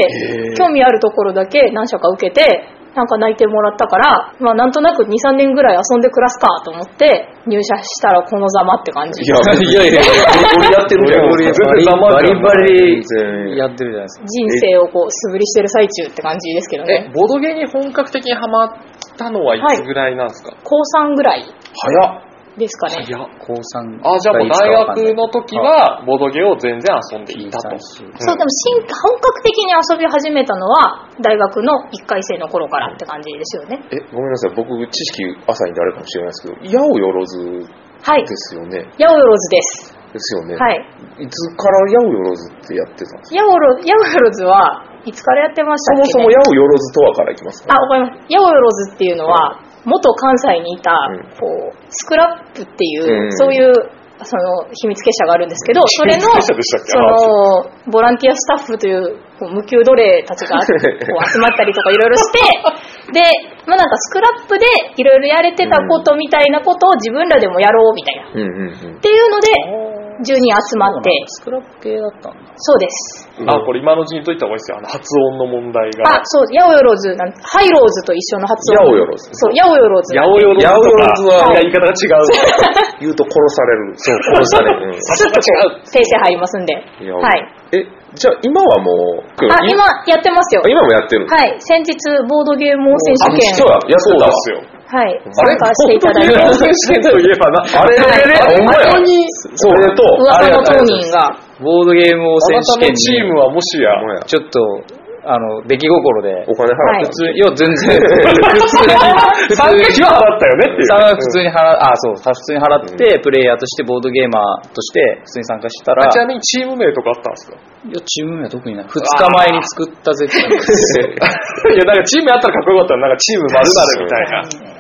興味あるところだけ何社か受けて、なんか内定もらったから、まあなんとなく2、3年ぐらい遊んで暮らすかと思って、入社したらこのざまって感じ。いや、いやいや、ゴリゴリやってるじゃないですか。全然ざまバリバリやってるじゃないですか。人生をこう素振りしてる最中って感じですけどえね。、ボードゲーに本格的にハマったのはいつぐらいなんですか、高3ぐらい早っ。ですかね。いや、高3あ、じゃあもう大学の時は、ボードゲーを全然遊んでいたと。そう、でも新、本格的に遊び始めたのは、大学の1回生の頃からって感じですよね。え、ごめんなさい。僕、知識朝にであれかもしれないですけど、八百万はいで。すよね。八百万です。ですよね。はい。いつから八百万ってやってたんですか？八百万八百万はいつからやってましたっけ、ね、そもそも八百万とはからいきますか？あ、わかります。八百万っていうのは、元関西にいたうん、こう、スクラップっていう、うん。そういう、その、秘密結社があるんですけど、それの、その、ボランティアスタッフという、こう無給奴隷たちが こう集まったりとかいろいろして、で、まあなんかスクラップでいろいろやれてたことみたいなことを自分らでもやろうみたいな。っ。ていうので、10人集まって、スクラップ系だったんだ。そうです。あ、これ今のうちにといた方がいいですよ。あの、発音の問題あが。、そう、ヤオヨロズなんハイローズと一緒の発音。ヤオヨロズそう、ヤオヨロズ。八百万とか。八百万は言い方が違う。言うと殺される。そう、殺される。うんスッとこう、訂正入りますんで。はい。え、じゃあ今はもう、あ、今、やってますよあ。今もやってるの？はい。先日、ボードゲーム王選手権、そうだ、やってたわそうですよ。はい、あれ参加していただいて、ボードゲーム選手権といえばな、あれはいほんまや。それと、噂の当人が、ボードゲームを選手権に、チームはもしや、ちょっとあの、出来心で、お金払って。普通、いや、全然、普通に、普参加費は払ったよねっていう。普通に払あ、そう、普通に払って、プレイヤーとして、ボードゲーマーとして、普通に参加したら、あちなみにチーム名とかあったんですか？いや、チーム名は特にない。2日前に作った絶対です。いや、なんかチームあったらかっこよかったら、なんかチーム〇〇みたいな。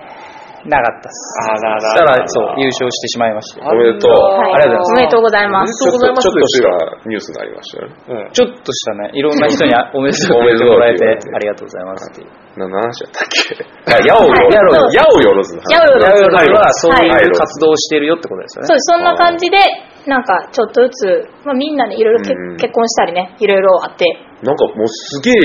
なかったっす。あららそしたら、そう、優勝してしまいまして。おめでとう。はいありがとうございますおめでとうございます。おめでとちょっとしたニュースになりましたよね。うん。ちょっとしたね、いろんな人にあ おめでとうおめでとうもらえてありがとうございますっていう。何の話やったっけ？あ、矢をよはいろず。矢をよろずの話。矢をよろずヤヨロズはそうはいいう活動をしてるよってことですよね。そうそんな感じで、なんかちょっとずつ、まあ、みんなね、いろいろ結婚したりね、いろいろあって、なんかもうすげえ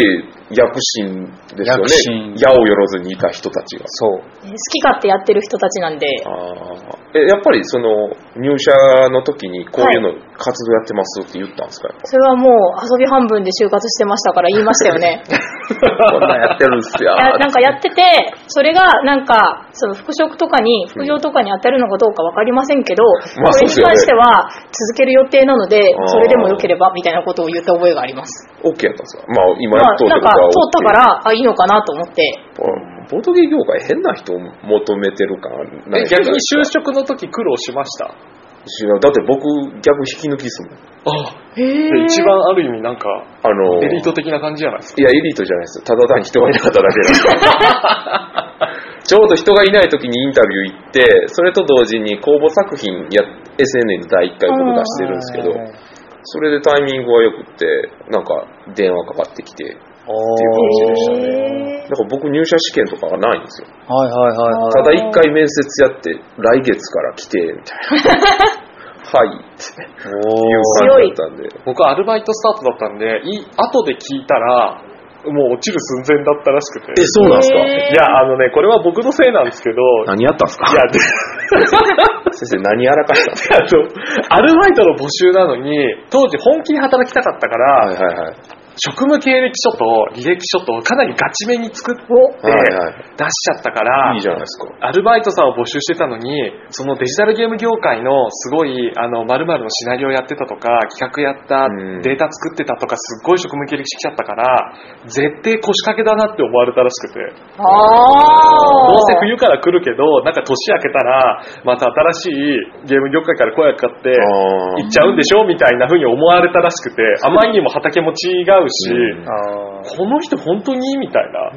躍進ですよね。矢をよろずにいた人たちが。そう。えー好き勝手やってる人たちなんで、あーえ、やっぱりその入社の時にこういうの活動やってますって言ったんですか、それはもう遊び半分で就活してましたから言いましたよね。ぱ こんなんやってるんすよ。なんかやってて、それがなんか、その復職とかに、副業とかに当たるのかどうかわかりませんけど、まあこれに関しては続ける予定なのでそれでも良ければみたいなことを言った覚えがあります。OK やったんですか？まあ今まあ、やっと通ったから、あ、いいのかなと思って、ボードゲー業界変な人を求めてる感ないえ、逆に就職の時苦労しました？だって僕逆引き抜きっすもん。あへ一番ある意味なんか、あのエリート的な感じじゃないですか？いや、エリートじゃないです。ただ単に人がいなかっただけなんです。ちょうど人がいない時にインタビュー行って、それと同時に公募作品や SNL 第1回僕出してるんですけど、それでタイミングが良くって、なんか電話かかってきていう感じでしたね。へだから僕入社試験とかがないんですよ。はいはいはいはい。ただ1回面接やって、来月から来て、みたいな。はいっていう感じだったんで。僕はアルバイトスタートだったんで、い後で聞いたら、もう落ちる寸前だったらしくて。え、そうなんですか？へいや、あのね、これは僕のせいなんですけど、何やったんですか？いや、で 先生何やらかしたんですか？あの、アルバイトの募集なのに、当時本気で働きたかったから、はいはいはい。職務経歴書と履歴書とかなりガチめに作って。出しちゃったから、いいじゃないですか。アルバイトさんを募集してたのに、そのデジタルゲーム業界のすごい、あの、〇〇のシナリオやってたとか、企画やったうん、データ作ってたとか、すっごい職務経歴書来ちゃったから、絶対腰掛けだなって思われたらしくて。ーあどうせ冬から来るけど、なんか年明けたら、また新しいゲーム業界から声がかかって、あ行っちゃうんでしょ？みたいな風に思われたらしくて、あまりにも畑も違うし、うんあーこの人本当にみたいな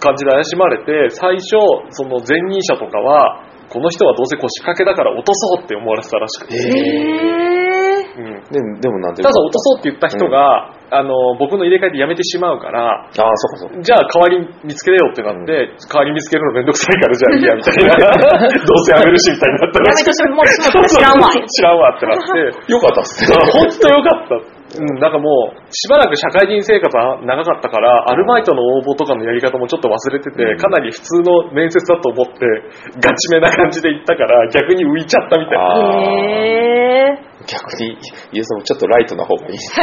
感じで怪しまれて、最初、その前任者とかは、この人はどうせ腰掛けだから落とそうって思われてたらしくて。うんでも、でもなんでただ落とそうって言った人が、あの、僕の入れ替えで辞めてしまうから、ああ、そそ。じゃあ代わり見つけれよってなって、代わり見つけるのめんどくさいからじゃあいいやみたいな。どうせ辞めるしみたいになったらしくやめとしもしも知らんわ。知らんわってなって、よかったっすね。本当よかった。うん、なんかもう、しばらく社会人生活は長かったから、アルバイトの応募とかのやり方もちょっと忘れてて、うんかなり普通の面接だと思って、ガチめな感じで行ったから、逆に浮いちゃったみたいな。逆に、イエスもちょっとライトな方がいい。じゃ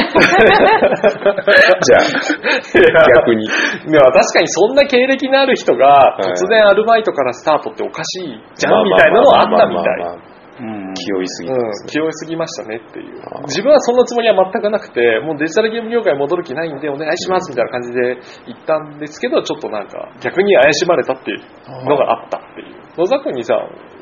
あ、逆に。でも確かにそんな経歴のある人が、い突然アルバイトからスタートっておかしいじゃんみたいなのはあったみたい。気負いすぎてうんます、ね。気負いすぎましたねっていう。自分はそんなつもりは全くなくて、もうデジタルゲーム業界戻る気ないんでお願いしますみたいな感じで言ったんですけど、ちょっとなんか逆に怪しまれたっていうのがあったっていう。野沢君にさ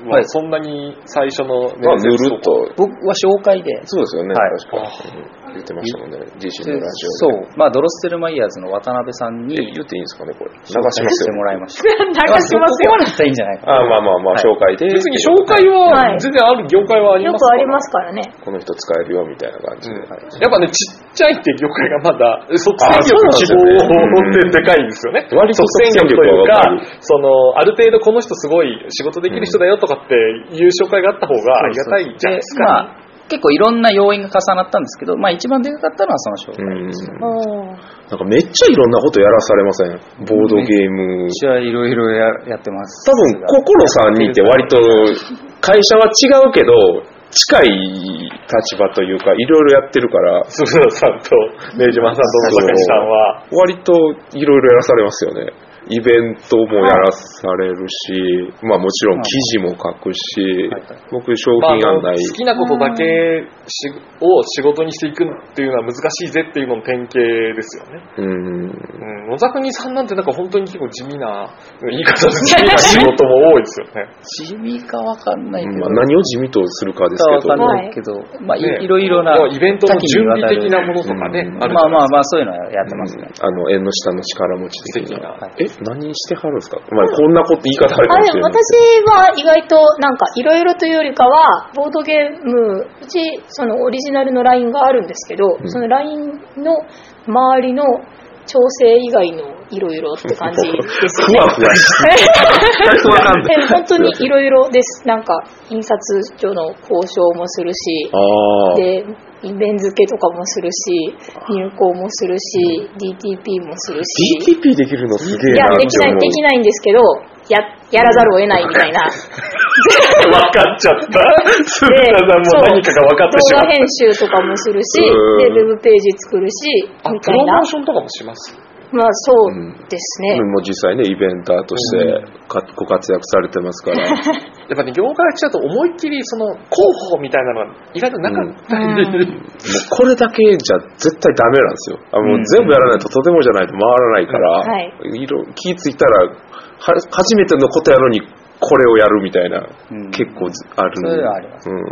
んははいそんなに最初のまあ、ぬるっと。僕は紹介で、そうですよね、はい確かに。うん言ってましたもんね、自身のラジそオで。う、まあ、ドロステルマイヤーズの渡辺さんにえ、言っていいんですかね、これ。流し紹ますよ。介してもらいました。流しますよ。までだったらいいんじゃないかな。ああ、まあまあまあ、はい紹介で。別に紹介ははい全然ある業界はありますからよくありますからね。この人使えるよ、みたいな感じで。うんはいやっぱね、ちっちゃいって業界がまだ、即あ戦力希望ってでかいんですよね。割と即戦力というかその、ある程度この人すごい仕事できる人だよとかっていう紹介があった方がありがたいじゃないですか。まあ、結構いろんな要因が重なったんですけど、まあ一番でかかったのはその紹介うん。ですなんかめっちゃいろんなことやらされません？ボードゲーム。私はいろいろややってます。多分、心さんにって割と、会社は違うけど、近い立場というか、いろいろやってるから、鈴田さんと、明治マンさんと野崎さんは、割といろいろやらされますよね。イベントもやらされるし、まあもちろん記事も書くし、はいはい僕商まあ品案内、好きなことだけしを仕事にしていくっていうのは難しいぜっていうのの典型ですよね。うん、うん、野沢国さんなんてなんか本当に結構地味な、言い方で地味な仕事も多いですよね。地味かわかんないけど。まあ、何を地味とするかですけどかわかんないけど、まあ、いねいろいろな。イベントの準備的なものとかね、うんあるまあまあまあ。あ、そういうのはやってますね。あの縁の下の力持ち的な素敵な。はいえ、何してはるんですか、まあ、こんなこと言い方あるかあでももしれない。私は意外となんかいろいろというよりかはボードゲームうちそのオリジナルの LINE があるんですけど、んその LINE の周りの調整以外のいろいろって感じですよね。ふわふわして。本当にいろいろです。なんか印刷所の交渉もするし、ああ。でイベン付けとかもするし、入稿もするし、DTP もするし。DTP できるのすげえいやな、できない、できないんですけど、や、やらざるを得ないみたいな。分かっちゃった。鈴田さんも何かが分かってしまった。動画編集とかもするし、うんで、ウェブページ作るし、あ、みたいなプロモー。ションとかもします？まあそうですね。もう実際ね、イベンターとしてかご活躍されてますから。やっぱね、業界が違うと思いっきりその広報みたいなのが意外となかったり、うん。もうこれだけじゃ絶対ダメなんですよ。あもう全部やらないととてもじゃないと回らないから、はい。いろ気ぃついたらは初めてのことやのにこれをやるみたいな、うん。結構ある。それはあります。うん、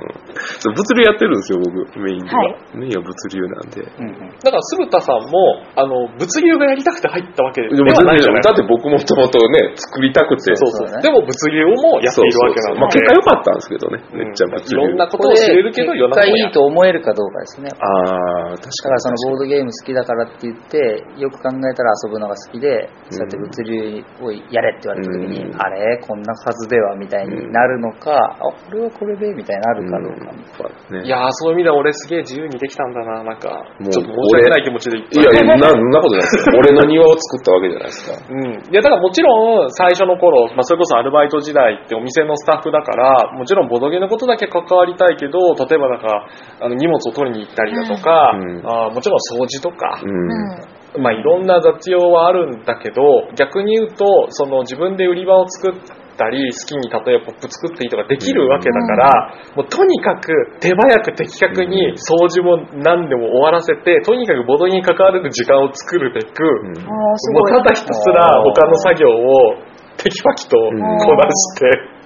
そう物流やってるんですよ僕メインでは、はい。メインは物流なんで。うんうん。だから鈴田さんも、あの、物流がやりたくて入ったわけではないじゃないだって僕もともとね作りたくて。そうそう。ね。でも物流もやっているわけなので。まあ結果良かったんですけどね、めっちゃうん物流。いろんなことを知れるけど、一世の中回いいと思えるかどうかですね。ああ確だからそのボードゲーム好きだからって言って、よく考えたら遊ぶのが好きで、そうやって物流をやれって言われた時に、うん。あれ？こんなはずではみたいになるのか、あ、これはこれでみたいになるかどうか。うんねいやー、そういう意味では俺すげえ自由にできたんだな、なんか、もうちょっと申し訳ない気持ちでいっぱい。いやいや、なそんなことないですよ。俺の庭を作ったわけじゃないですか。うん。いや、だからもちろん、最初の頃、まあ、それこそアルバイト時代ってお店のスタッフだから、もちろんボドゲのことだけ関わりたいけど、例えばなんか、あの、荷物を取りに行ったりだとか、うんあーもちろん掃除とか、うん。まあ、いろんな雑用はあるんだけど、逆に言うと、その自分で売り場を作ったり、好きに例えばポップ作っていいとかできるわけだから、もうとにかく手早く的確に掃除も何でも終わらせて、とにかくボドゲに関われる時間を作るべく。もうただひたすら他の作業をテキパキとこなして、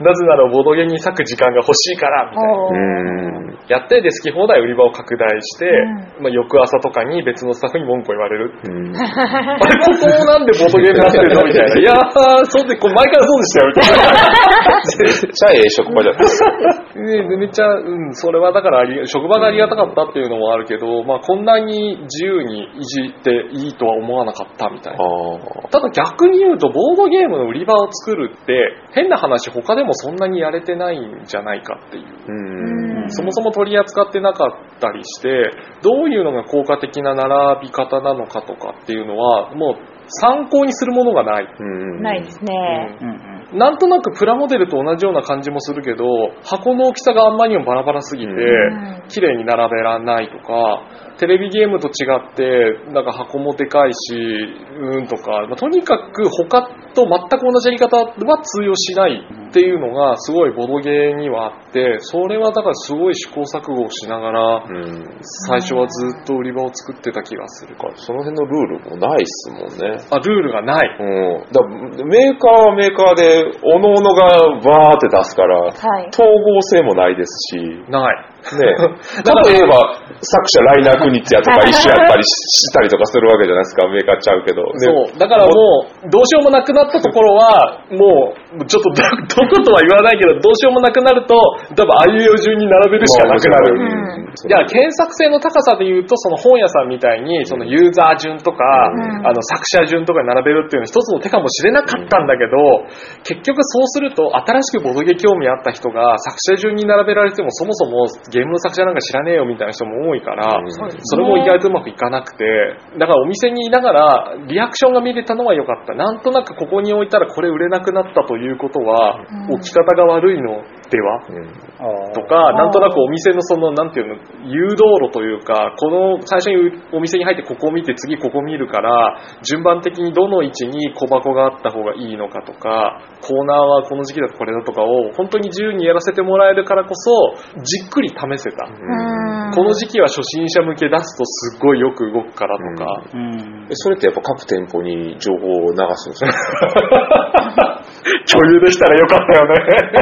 なぜならボドゲに割く時間が欲しいから、みたいな。うん。やって、で、好き放題売り場を拡大して、うまあ、翌朝とかに別のスタッフに文句を言われる。うん。あれ、ここなんでボトゲになってるの？みたいな。いやー、そうで、これ前からそうでしたよ、みたいな。めっちゃええ職場じゃないですか。ねめっちゃ、うん、それはだからあり、職場がありがたかったっていうのもあるけど、まあ、こんなに自由にいじっていいとは思わなかったみたいな。あただ逆に言うと、ボードゲームの売り場を作るって、変な話、他でもそんなにやれてないんじゃないかっていう。ーうん。そもそも取り扱ってなかったりして、どういうのが効果的な並び方なのかとかっていうのは、もう参考にするものがない。うんないですね。うんうんなんとなくプラモデルと同じような感じもするけど、箱の大きさがあんまりにもバラバラすぎて、うん綺麗に並べられないとか、テレビゲームと違って、なんか箱もでかいし、うーんとか、まあとにかく他と全く同じやり方は通用しないっていうのがすごいボドゲーにはあって、それはだからすごい試行錯誤をしながら、うん。最初はずっと売り場を作ってた気がする。その辺のルールもないっすもんね。あ、ルールがない。うん。だメーカーはメーカーで、おのおのがバーって出すから、はい。統合性もないですし、ない。ね、例えば作者ライナー・クニッツやとか一緒やったりしたりとかするわけじゃないですか、メーカーちゃうけど。ねそう。だからもう、どうしようもなくなったところは、もう、ちょっとど、どことは言わないけど、どうしようもなくなると、多分、あいうえお順に並べるしかなくなる。うんいや、検索性の高さで言うと、その本屋さんみたいに、そのユーザー順とか、うんあの作者順とかに並べるっていうのは一つの手かもしれなかったんだけど、結局そうすると、新しくボドゲ興味あった人が作者順に並べられても、そもそもゲームの作者なんか知らねえよみたいな人も多いから、うん。それも意外とうまくいかなくて、だからお店にいながらリアクションが見れたのは良かった。なんとなくここに置いたらこれ売れなくなったということは、うん。置き方が悪いのでは？うん。とか、なんとなくお店のその、なんていうの、誘導路というか、この最初にお店に入ってここを見て次ここ見るから、順番的にどの位置に小箱があった方がいいのかとか、コーナーはこの時期だとこれだとかを、本当に自由にやらせてもらえるからこそ、じっくり試せた。うん。この時期は初心者向け出すとすっごいよく動くからとか、うん。えそれってやっぱ各店舗に情報を流すんですか？共有でしたらよかったよね。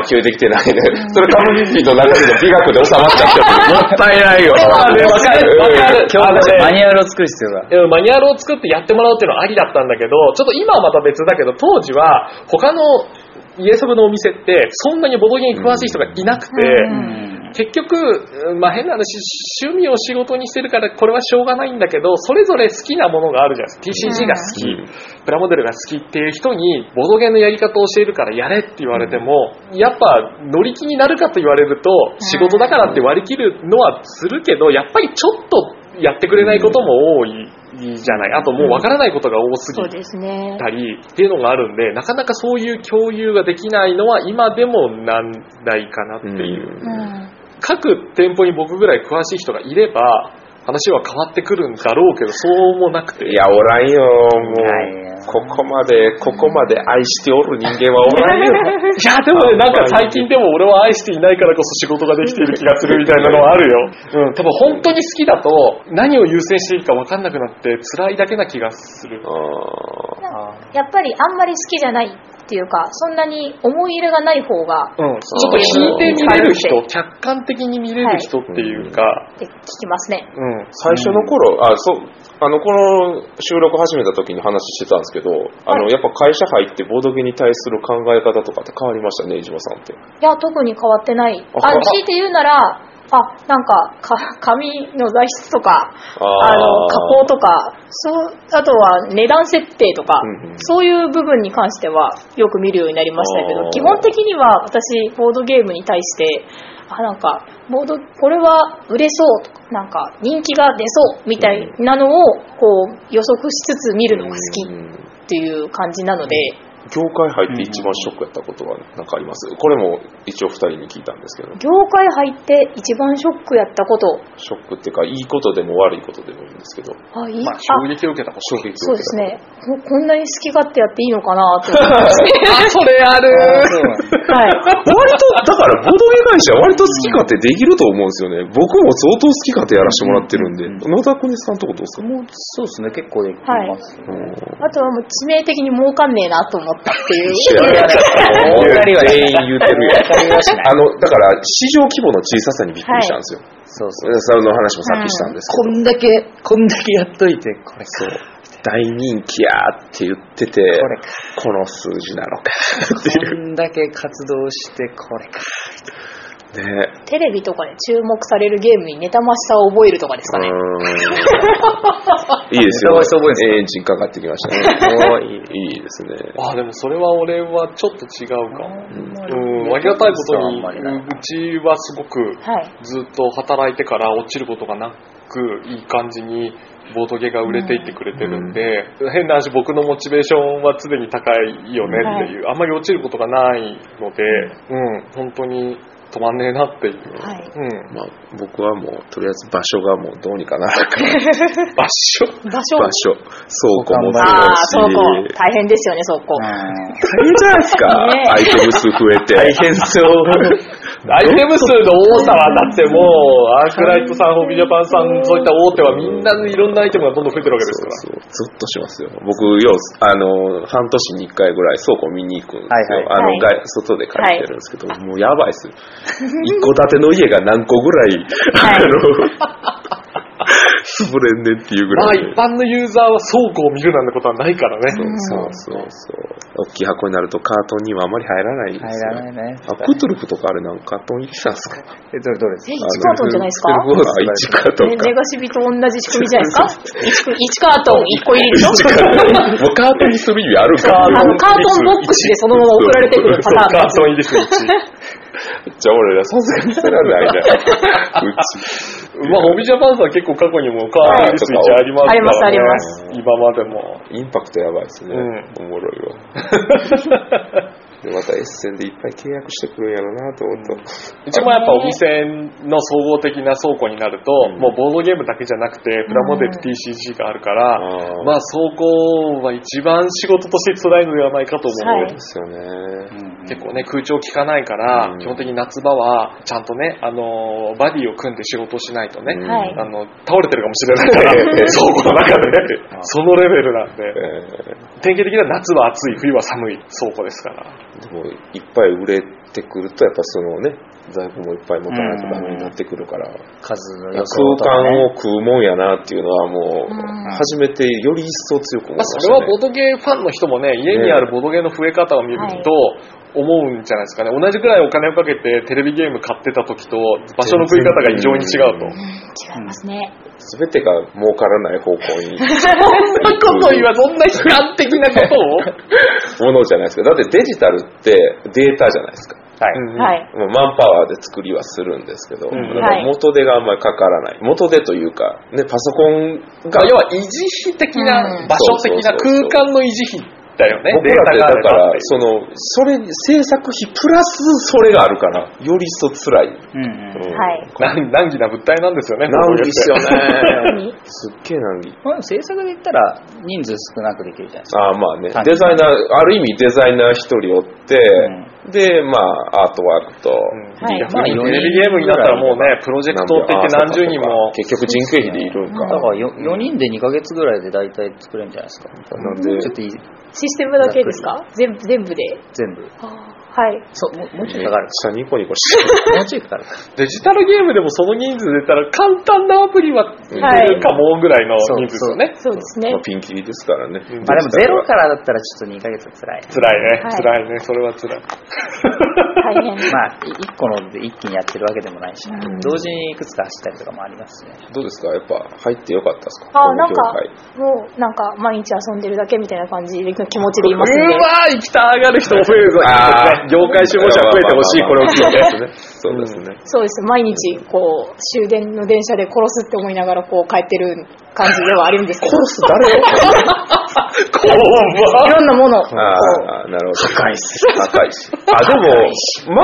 共有できてないね。それの中での美学で収まっちゃってもったいないよ。わかるわかる教科書あのねマニュアルを作る必要が。うんマニュアルを作ってやってもらうっていうのはありだったんだけど、ちょっと今はまた別だけど、当時は他のイエスブのお店って、そんなにボドゲに詳しい人がいなくて、うん結局、うんまあ、変な話、趣味を仕事にしてるからこれはしょうがないんだけど、それぞれ好きなものがあるじゃないですか。TCG が好き、うんプラモデルが好きっていう人に、ボドゲのやり方を教えるからやれって言われても、やっぱ乗り気になるかと言われると、仕事だからって割り切るのはするけど、やっぱりちょっとやってくれないことも多いじゃない。あともうわからないことが多すぎ。たりっていうのがあるんで、なかなかそういう共有ができないのは今でも難題かなっていう。うん各店舗に僕ぐらい詳しい人がいれば、話は変わってくるんだろうけど、そうもなくて。いや、おらんよ、もう。ここまで、ここまで愛しておる人間はおらんよ。いや、でもね、なんか最近でも俺は愛していないからこそ仕事ができている気がするみたいなのはあるよ。うん、多分本当に好きだと何を優先していいか分かんなくなって辛いだけな気がする。あやっぱりあんまり好きじゃないっていうか、そんなに思い入れがない方がうん、ちょっと引いて見れる人、客観的に見れる人っていうか、って聞きますね。うん、最初の頃、あ、そう、あの、この収録始めた時に話してたんですけど、あの、はい。やっぱ会社入ってボードゲに対する考え方とかって変わりましたね、飯島さんって。いや、特に変わってない。あ、強いて言うなら、あ、なんか、か紙の材質とか、あの、加工とか、そう、あとは値段設定とか、うんうん。そういう部分に関してはよく見るようになりましたけど、基本的には私、ボードゲームに対して、あ、なんか、ボード、これは売れそうとか、なんか、人気が出そうみたいなのを、こう、予測しつつ見るのが好きうんっていう感じなので、業界入って一番ショックやったことは何かあります？これも一応二人に聞いたんですけど、業界入って一番ショックやったこと、ショックっていうか、いいことでも悪いことでもいいんですけど、あ、いい、まあ、あ。衝撃を受けたこと。衝撃を受けた。そうですね。こ こんなに好き勝手やっていいのかなと思いますね。あ、それあるはい。割と、だから、ボードゲ会社割と好き勝手できると思うんですよね。僕も相当好き勝手やらせてもらってるんで。野田国さんとこどうですか？もうそうですね、結構できます。うんあとはもう致命的に儲かんねえなと思ったっていう。全員言うてるよ。あの、だから、市場規模の小ささにびっくりしたんですよ。そうそう。その話もさっきしたんですけど。こんだけ、こんだけやっといて、これか。そう。大人気やって言ってて、これか。この数字なのかっていう。こんだけ活動して、これか。ねテレビとかで注目されるゲームにネタましさを覚えるとかですかね。いいですよ。エンジンか？かってきましたね。いいいいですね。あ、でもそれは俺はちょっと違うかも。うん、ありがたいことに、うちはすごくはい。ずっと働いてから落ちることがなく、いい感じにボードゲーが売れていってくれてるんで、変な話、僕のモチベーションは常に高いよねっていう、あんまり落ちることがないので、うん、本当に止まんねえなっていう。はい。うん。まあ、僕はもう、とりあえず場所がもうどうにかなるから。場所？場所？場所。倉庫もそうし。倉庫。大変ですよね、倉庫。大変じゃないですか。ねアイテム数増えて。大変そう。アイテム数の多さはだってもう、アークライトさん、ホビジャパンさん、そういった大手はみんないろんなアイテムがどんどん増えてるわけですから。そうそう、ずっとしますよ。僕、よう、あの、半年に一回ぐらい倉庫見に行くんですよ。はいあの、はい外外で借りてるんですけど、もうやばいっすよ。一戸建ての家が何個ぐらい、はいあの、潰れんねんっていうぐまあらい。一般のユーザーは倉庫を見るなんてことはないからね。そうそうそう。大きい箱になるとカートンにはあまり入らないです入よ。らないね。あ、クトゥルフとかあれなんかカートン入りしたんですか？え、どれどれ？ですえ、か1カートンじゃないですか？あ、1カートンねか。ネガシビと同じ仕組みじゃないですか？1, カートン1個入りでしょ？もうカートンにする意味あるかあの、カートンボックスでそのまま送られてくるパターンカートン入りです。じゃあ俺らさすがにそれはないな。うち。まあ、ホビジャパンさん結構過去にもカートン入りスイッチありますからね。ありますあります今までも。インパクトやばいですね。うおもろいわ。で、またエッセンでいっぱい契約してくるんやろなと思うと。うちもやっぱお店の総合的な倉庫になると、うん。もうボードゲームだけじゃなくて、プラモデル TCG があるから、あーまあ倉庫は一番仕事として辛いのではないかと思う。はいですよね。結構ね、空調効かないから、うん。基本的に夏場は、ちゃんとね、あのーバディを組んで仕事をしないとね、あの、倒れてるかもしれないから、倉庫の中で、そのレベルなんで、え典型的な夏は暑い、冬は寒い倉庫ですから。ーでも、いっぱい売れてくると、やっぱそのね、在庫もいっぱい持たないとダメになってくるから、数の予想とか空間ね。を食うもんやなっていうのはもう、うん初めてより一層強く思いまあ、ました、ね。それはボードゲーファンの人もね、家にあるボードゲーの増え方を見ると、思うんじゃないですかね。同じくらいお金をかけてテレビゲーム買ってた時と、場所の食い方が異常に違うと。うん違いますね。すべてが儲からない方向に、そんなこと言わ、そんな悲観的なことを？ものじゃないですか。だってデジタルってデータじゃないですか。はい。うんはい。マンパワーで作りはするんですけど、うんだから元手があんまりかからない。元手というか、ね、パソコンが、要は維持費的な、うん場所的な空間の維持費だよね。僕らってだからその、それ、制作費プラスそれがあるから、より一層辛い。うんうん。うんはい。難難儀な物体なんですよね。難儀っすよね。すっげえ難儀。まあ、制作で言ったら人数少なくできるじゃないですか。ああまあねデザイナー、ある意味デザイナー一人おって、で、まあ、アートワークと、うんはい逆にテレビゲームになったらもうね、プロジェクトって言って何十人も。結局人件費でいるんか。だから 4, 4人で2ヶ月ぐらいで大体作れるんじゃないですか。なんでちょっといいシステムだけですか？全部、全部で？全部。はい。そう、もうもうちょいかかる。下ニコニコしてもうちょいかかるか。デジタルゲームでもその人数で言ったら簡単なアプリは作れるかもぐらいの人数ですよね。そうですねまあ、。ピンキリですからね。うんまあでもゼロからだったらちょっと2ヶ月は辛い。辛いね、はい辛いね、それは辛い。大変。まあ、1個ので一気にやってるわけでもないし、うん同時にいくつか走ったりとかもありますしね。どうですか？やっぱ入ってよかったですか？あ、なんかもう、なんか、毎日遊んでるだけみたいな感じで気持ちでいますんで。うわー、行きたがる人も増えるぞ。業界志望者増えてほしい、これを聞いて。そうですね。そうです。毎日、こう、終電の電車で殺すって思いながら、こう、帰ってる感じではあるんですけど。殺す誰？いろんなものああ、なるほど。高いし。高いし。あ、でも、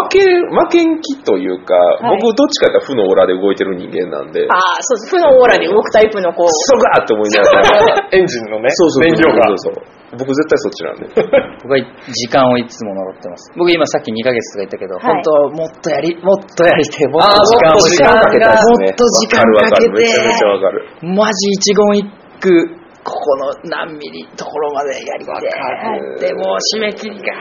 負け、負けん気というか、はい僕どっちかというと負のオーラで動いてる人間なんで、ああ、そうです。負のオーラで動くタイプの、こう、クソがーって思いながら、エンジンのね、そうそうそう燃料が。そうそう僕絶対そっちなんで。僕は時間をいつも呪ってます。僕今さっき2ヶ月とか言ったけど、はい本当はもっとやり、もっとやりて、もっと時間をもっと時間かけたもっと時間かけてわかるわかるめちゃめちゃわかる。マジ一言一句、ここの何ミリところまでやりてるでもう締め切りが、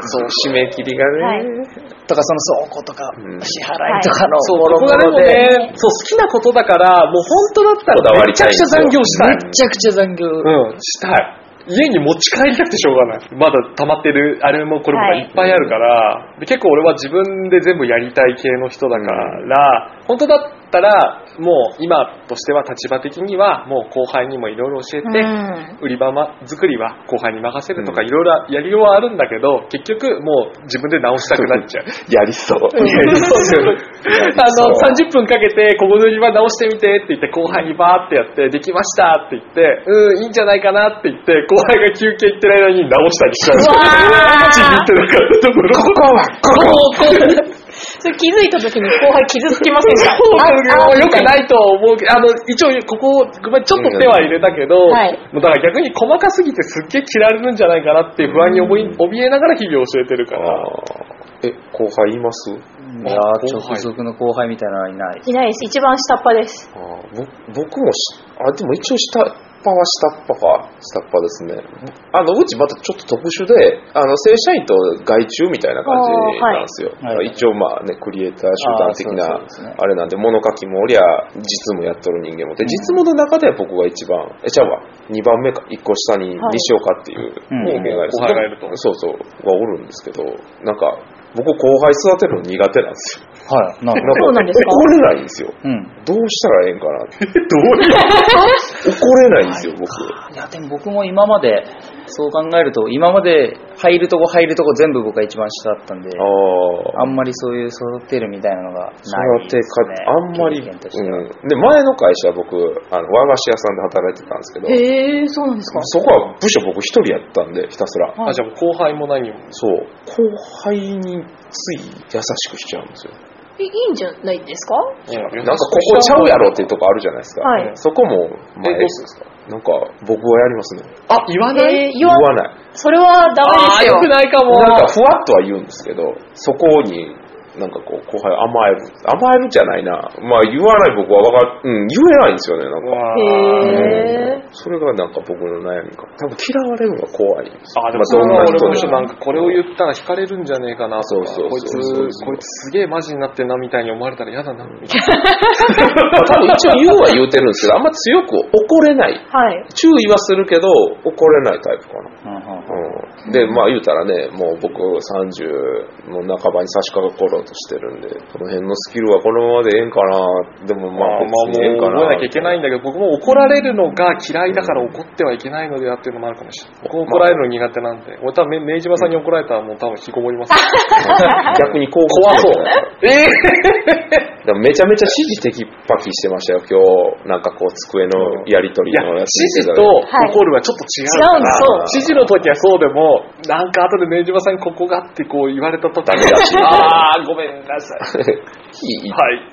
そう、締め切りがね。はいとかその倉庫とかうん支払いとかのそう、もろでもろで、ね、そう、好きなことだから、もう本当だったこだわらめちゃくちゃ残業したい。めちゃくちゃ残業。うん、したい。家に持ち帰りたくてしょうがない。まだ溜まってる、あれもこれもがい。っぱいあるから、で結構俺は自分で全部やりたい系の人だから、本当だったら、もう今としては立場的には、もう後輩にもいろいろ教えて、うん売り場ま作りは後輩に任せるとかいろいろやりようはあるんだけど、結局もう自分で直したくなっちゃう。やりそう。あの、30分かけて、ここの売り場直してみてって言って、後輩にバーってやって、できましたって言って、うん、いいんじゃないかなって言って、後輩が休憩行ってる間に直したりしちゃう。うわー。ここは、ここそれ気づいた時に後輩傷つきませんか？もうよくないと思うけど、あの、一応、ここ、ごめん、ちょっと手は入れたけど、はいもうだから逆に細かすぎてすっげえ嫌われるんじゃないかなっていう不安に思い怯えながら日々教えてるから。え、後輩います？いやー、直属の後輩みたいなのはいない。いないです。一番下っ端です。あ僕もし、あ、でも一応下っ端は下っ端か。下っ端ですね。あの、うちまたちょっと特殊で、あの、正社員と外注みたいな感じなんですよ。はい。一応まあね、クリエイター集団的なあれなんで、物書きもおりゃ、実務やっとる人間も。で、実務の中では僕が一番、え、ちゃうわ、2番目か、1個下にはい。西岡っていううん。人間がいる後輩がいると。そうそう、がおるんですけど、なんか、僕後輩育てるの苦手なんですよ。はい。なんでそうなんですか？怒れないんですよ。うん。どうしたらええんかなって。どういう怒れないんですよ、僕。いや、でも僕も今まで、そう考えると、今まで入るとこ入るとこ全部僕が一番下だったんで、あんまりそういう育てるみたいなのがそないてですね。か、あんまり、うん。で、前の会社僕、あの、和菓子屋さんで働いてたんですけど、へえ、そうなんですか。そこは部署僕一人やったんで、ひたすら。あ、じゃあ後輩も何も？そう。後輩につい優しくしちゃうんですよ。えいいんじゃないですか？なんかここちゃうやろっていうとこあるじゃないですか。はいそこも、まあえ、どうするんですか？なんか僕はやりますね。あ、言わない？えー、言言わわない。それはダメですよあーよく。ないかも。なんかふわっとは言うんですけど、そこに、なんかこう、後輩甘える。甘えるじゃないな。まあ言わない僕はわかっ、うん、言えないんですよね、なんか。わへーそれがなんか僕の悩みか。多分嫌われるのが怖いんですよ。あ、でもそんな人でしろなんかこれを言ったら惹かれるんじゃねえかなとか、そうそうこいつ、そうそうこいつすげえマジになってんなみたいに思われたら嫌だな、みたいな。まあ多分一応言うは言うてるんですけど、あんま強く怒れない。はい。注意はするけど、怒れないタイプかな。うんうんうんうん、で、まあ言うたらね、もう僕30の半ばに差し掛かろうとしてるんで、この辺のスキルはこのままでええんかな、でもまあ別にええんかな。覚えなきゃいけないんだけど、僕も怒られるのが嫌いだから怒ってはいけないのではっていうのもあるかもしれない。僕も怒られるの苦手なんで、俺多分、め明島さんに怒られたらもう多分引きこもります。逆にこう怖そう。えでもめちゃめちゃ指示テキパキしてましたよ、今日。なんかこう、机のやりとりのや指つ見てた示とら怒るはちょっと違うから、違うんですそう指示の時はそうでも、なんか後で明島さんにここがってこう言われた時ダメだしあー、ごめんなさい。いいはい。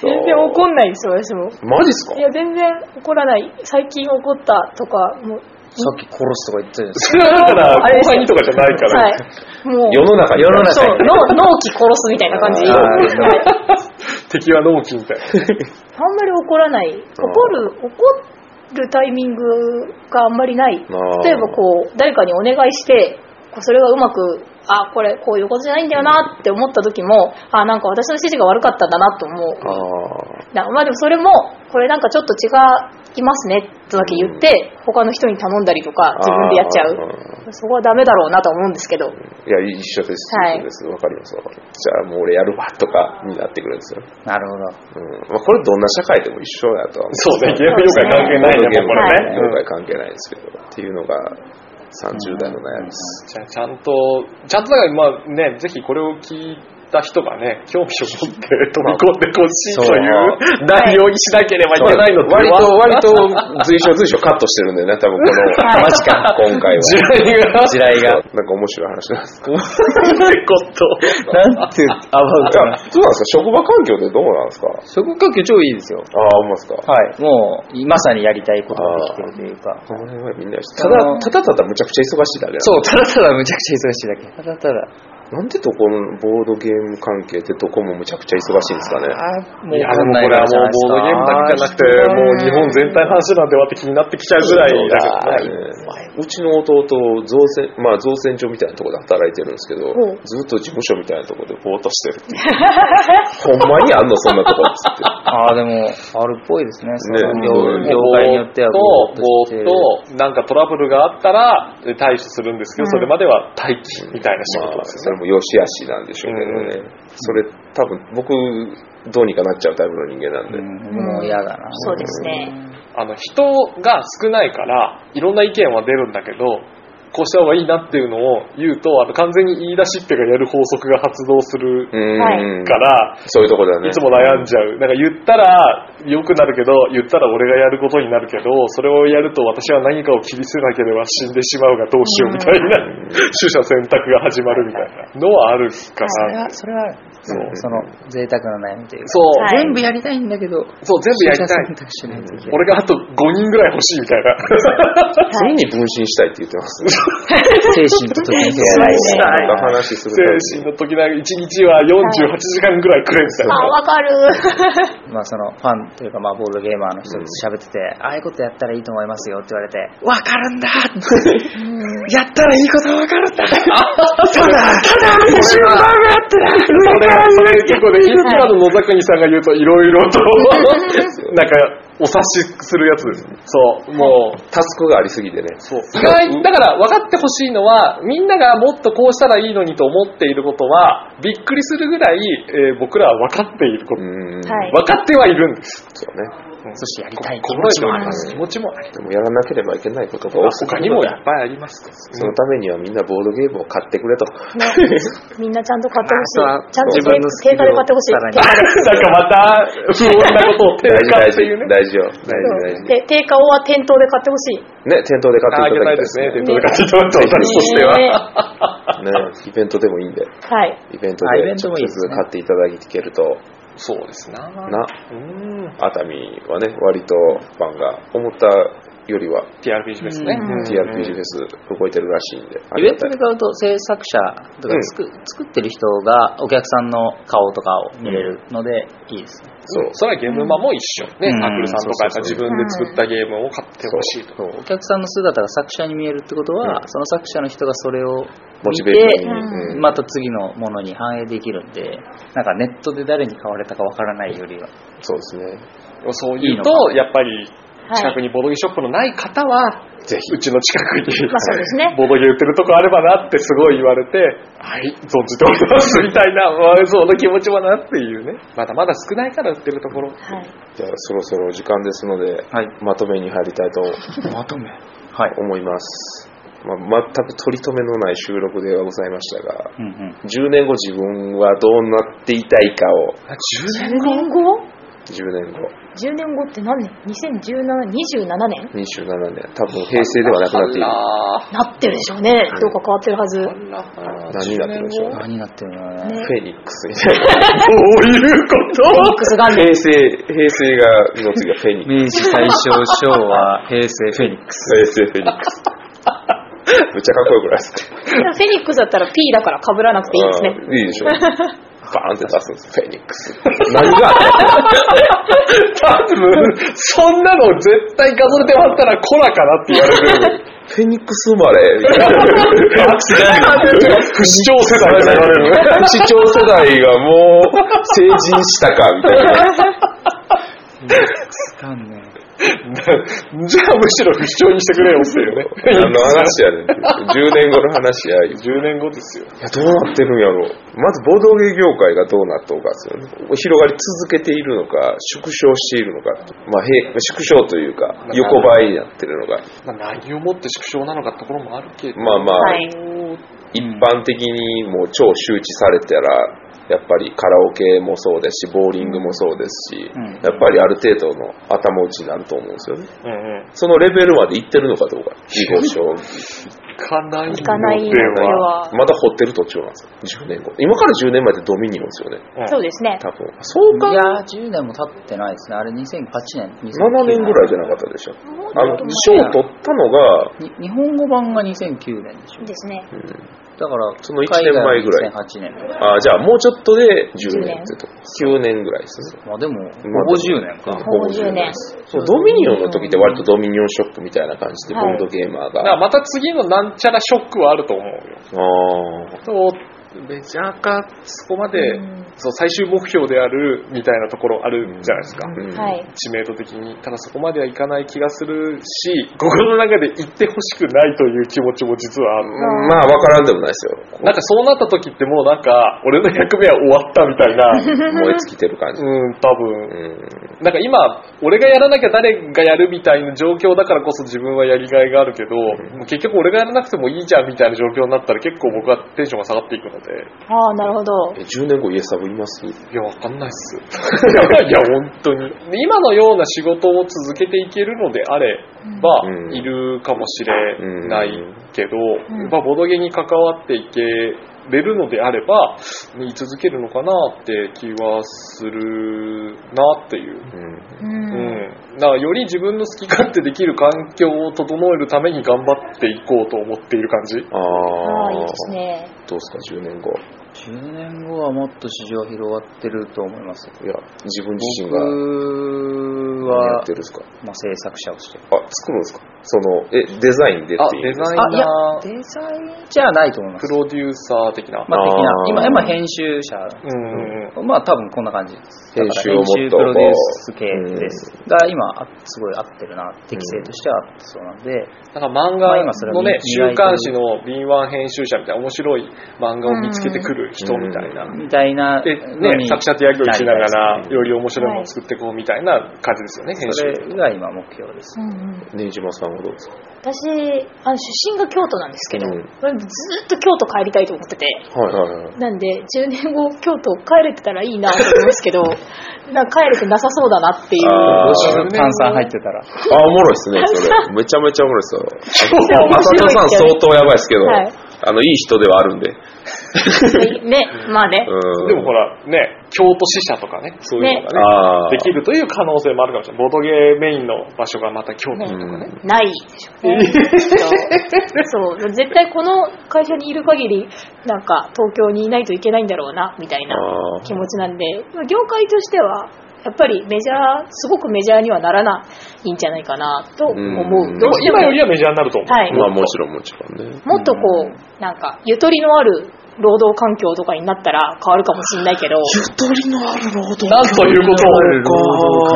全然怒んないですよ、私も。マジっすか？いや、全然怒らない。最近怒ったとか、もう、さっき殺すとか言ってそれはだから、後輩にとかじゃないから。はい。もう、世の中に。世の中そう、脳、脳気殺すみたいな感じ。あーはい 敵は納期みたいな。あんまり怒らない。怒る、怒るタイミングがあんまりない。あー例えばこう、誰かにお願いして、こうそれがうまく、あ、これこういうことじゃないんだよなって思った時も、あ、なんか私の指示が悪かったんだなと思う。あだまあでもそれも、これなんかちょっと違いますねとだけ言って、他の人に頼んだりとかー自分でやっちゃう。あそこはダメだろうなと思うんですけど。ーいや、一緒です。はい一緒です。わかります、わかります。じゃあもう俺やるわとかになってくるんですよ。か。なるほど。うん。まあこれどんな社会でも一緒やとは思う。そうね、ゲーム業界関係ないね、ゲームもうこれね。業界関係ないですけど。っていうのが30代の悩みです。じゃあちゃんと、ちゃんとだからまあね、ぜひこれを聞いた人がね、興味を持って飛び込んでほしいという内容にしなければいけないので割と、は割と随所随所カットしてるんでね、多分この、はいマジか、今回は。時代が、地雷が。なんか面白い話なんですか？ってこと？なんてアバウトな。いやそうなんですか？職場環境ってどうなんですか？職環境超いいですよ。ああ、ほんまですか？はい。もう、まさにやりたいことができてるというか。この辺はみんなただ、ただただむちゃくちゃ忙しいだけそう、ただただむちゃくちゃ忙しいだけ。ただただ。なんでどこのボードゲーム関係ってどこもむちゃくちゃ忙しいんですかね。もいや、でもこれはもうボードゲームだけじゃなくて、もう日本全体の話なんではって気になってきちゃうぐらいだけどね。うちの弟、造船、まあ造船所みたいなところで働いてるんですけどほう、ずっと事務所みたいなところでぼーっとしてるっていう。ほんまにあんのそんなところっつって。ああ、でも、あるっぽいですね。そのね業うん業界によってはと、ぼーっとなんかトラブルがあったら対処するんですけど、うんそれまでは待機みたいな仕まあ、事ですよね。それも良し悪しなんでしょうけどね。それ多分僕、どうにかなっちゃうタイプの人間なんで。うん、もう嫌だな。そうですね。あの、人が少ないから、いろんな意見は出るんだけど、こうした方がいいなっていうのを言うと、あの完全に言い出しっぺがやる法則が発動するから、そういうとこだよね。いつも悩んじゃう。なんか言ったら良くなるけど、言ったら俺がやることになるけど、それをやると私は何かを切り捨てなければ死んでしまうがどうしようみたいな、取捨選択が始まるみたいなのはあるかな。それは、それは、そうその、贅沢な悩みというか。そう、はい全部やりたいんだけど、そう、全部やりたい。俺があと5人ぐらい欲しいみたいな。次に分身したいって言ってますね。精神と時にそうですねなんか話する精神の時な1日は48時間ぐらいくれみたいあ、な。わかる。まあそのファンというかまあボードゲーマーの人と喋ってて、ああいうことやったらいいと思いますよって言われて、わかるんだやったらいいことわかるんだただ、ただ、私はバグあってなそれ、結構ね、今の野崎さんが言うといろいろと、なんか、お察しするやつです。そう、もう、タスクがありすぎてね。そう。意外、だから分かってほしいのは、みんながもっとこうしたらいいのにと思っていることは、びっくりするぐらい、えー僕らは分かっていること。うん。はい分かってはいるんです。そうね。そしてやりたい気心持ちもあります。気持ちもありでもやらなければいけないことが多すぎ他にもいっぱいありますと。そのためにはみんなボードゲームを買ってくれと。ねみんなちゃんと買ってほしいまあ。ちゃんと定価で買ってほしい。なんかまた、不穏なことを定大事大事価っていうね。大事よ。大事大事。で定価は店頭で買ってほしい。ね、店頭で買っていただきたいげたいですね。店頭で買っていただいた私としては。ねね、イベントでもいいんで、はい。イベントあイベンで直トもいいですね接買っていただけると、そうですな。な、うん。熱海はね、割とファンが思ったよりは TRPG ですね。うん TRPG フェス動いてるらしいんで、あイベントで買うと制作者とかうん作,、作ってる人がお客さんの顔とかを見れるのでいいですね。そう。それはゲームマも一緒。ね。うんアクルさんとかやっぱ自分で作ったゲームを買ってほしいと。そうお客さんの姿が作者に見えるってことは、うんその作者の人がそれをモチ見てベーションに。また次のものに反映できるんでなんかネットで誰に買われたかわからないよりはそうですね。そういうと、やっぱり、はい近くにボードゲーショップのない方は、ぜひうちの近くに、まあそうですね。ボードゲー売ってるとこあればなってすごい言われて、はい、存じておりますみたいな、まあその気持ちもなっていうね。まだまだ少ないから売ってるところ。はい。じゃあそろそろ時間ですので、はい。まとめに入りたいとまとめ。はい、思います。まあ、全く取り留めのない収録ではございましたが、うんうん、10年後自分はどうなっていたいかを、10 10年後？10年後、10年後って何？年 ?2017、27年？27年、多分平成ではなくなっている。あなってるでしょうね。どうか変わってるはず。何になってるでしょう？何になってるの？ねねフェニックスみたいな。どういうこフェニックス元年。平成、平成が、の次はフェニック明治大正昭和平成フェニックスス。平成フェニックス。めっちゃかっこよくないですか？でもフェニックスだったら P だから被らなくていいですね。いいでしょ。バーンって出すんです、フェニックス。何が多分、そんなの絶対画像で貼ったらコラかなって言われる。フェニックス生まれみたいな。不死鳥世代って言われる。不死鳥世代がもう成人したかみたいな。かんね じゃあむしろ不死鳥にしてくれよっていうね。何の話やねん。10年後の話や。い10年後ですよ。や、どうなってるんやろう。まず、ボードゲー業界がどうなっとうかですよね。広がり続けているのか、縮小しているのか。まあ、へ縮小というか、横ばいになってるのが。まあ、何をもって縮小なのかってところもあるけど。まあまあ、はい。一般的にもう超周知されたら、やっぱりカラオケもそうですし、ボーリングもそうですし、うんやっぱりある程度の頭打ちになると思うんですよね。うんうん。そのレベルまで行ってるのかどうか。囲碁将棋。行かないかないのででは。は。まだ掘ってる途中なんですよ。10年後。今から10年前ってドミニオンですよね。うんそうですね。多分。そうか。いやー10年も経ってないですねあれ2008年7年ぐらいじゃなかったでしょ。あの、賞を取ったのが、に日本語版が2009年でしょですね。うんだからその一年前ぐらい海外は2008年あじゃあもうちょっとで10年ってとこ。9年ぐらいですね。まあでもまあほぼ10年か、ほぼ10年。そう、ドミニオンの時って割とドミニオンショックみたいな感じで、はいボードゲーマーだからが。また次のなんちゃらショックはあると思うよ。ああ。そう、メジャーか、そこまで、うんそう、最終目標であるみたいなところあるじゃないですか。うんはい。知名度的に。ただそこまではいかない気がするし、心の中で言ってほしくないという気持ちも実はある。うんまあ、わからんでもないですよ。なんかそうなった時ってもうなんか、俺の役目は終わったみたいな。燃え尽きてる感じ。うん、多う分。ん。なんか今、俺がやらなきゃ誰がやるみたいな状況だからこそ自分はやりがいがあるけど、もう結局俺がやらなくてもいいじゃんみたいな状況になったら結構僕はテンションが下がっていくので、ああ、なるほど。え、10年後家サブいますいや、わかんないっす。いや、本当に。で今のような仕事を続けていけるのであれば、うんいるかもしれないけど、んまあ、ボドゲに関わっていけれるのであれば、居続けるのかなって気はするなっていう。うん。う。うんん。だからより自分の好き勝手できる環境を整えるために頑張っていこうと思っている感じ。あああ、いいあです。ね。どうですか、10年後。10年後はもっと市場広がってると思いますいや、自分自身が僕何やはってるんですか？まあ、制作者をしてあ、作るんですか？その、え、デザインでってあ、いう。デザイあ、いやナ、ー、デザインじゃないと思います。プロデューサー的な。まあ、的なあ。ー今、今編集者。うんうんまあ、多分こんな感じです。編集をもっと編集プロデュース系です。うが、今、あすごい合ってるな、適性としては合ってそうなんで、なんか漫まあ画今それはのね、見週刊誌の敏腕編集者みたいな面白い漫画を見つけてくる人みたいな。みたいなで、ね、作者とやり取りしながら、より面白いものを作っていこうみたいな感じですよね、編そ集。れが今目標です。うんうんねじまさんはどうですか？私あの出身が京都なんですけど、うんずっと京都帰りたいと思っててはいはいはい。なんで10年後京都帰れてたらいいなと思いますけど なんか帰れてなさそうだなっていう炭酸入ってたら。あ、おもろいっすね、それ。めちゃめちゃおもろいっすよ。面浅白い田さん相当やばいっすけど、はいあの、いい人ではあるんで。ねまあね。うん。でもほら、ね、京都支社とかね、そういうのがね、あー。できるという可能性もあるかもしれない。ボードゲーメインの場所がまた京都とかうん。ね。ないでしょうね。そう。絶対この会社にいる限りなんか東京にいないといけないんだろうなみたいな気持ちなんで業界としてはやっぱりメジャーすごくメジャーにはならないんじゃないかなと思う、うん。どうしても今よりはメジャーになると思う。はい。まあもちろんもちろんね。もっとこうなんかゆとりのある労働環境とかになったら変わるかもしれないけど。とりのある労働なんということを。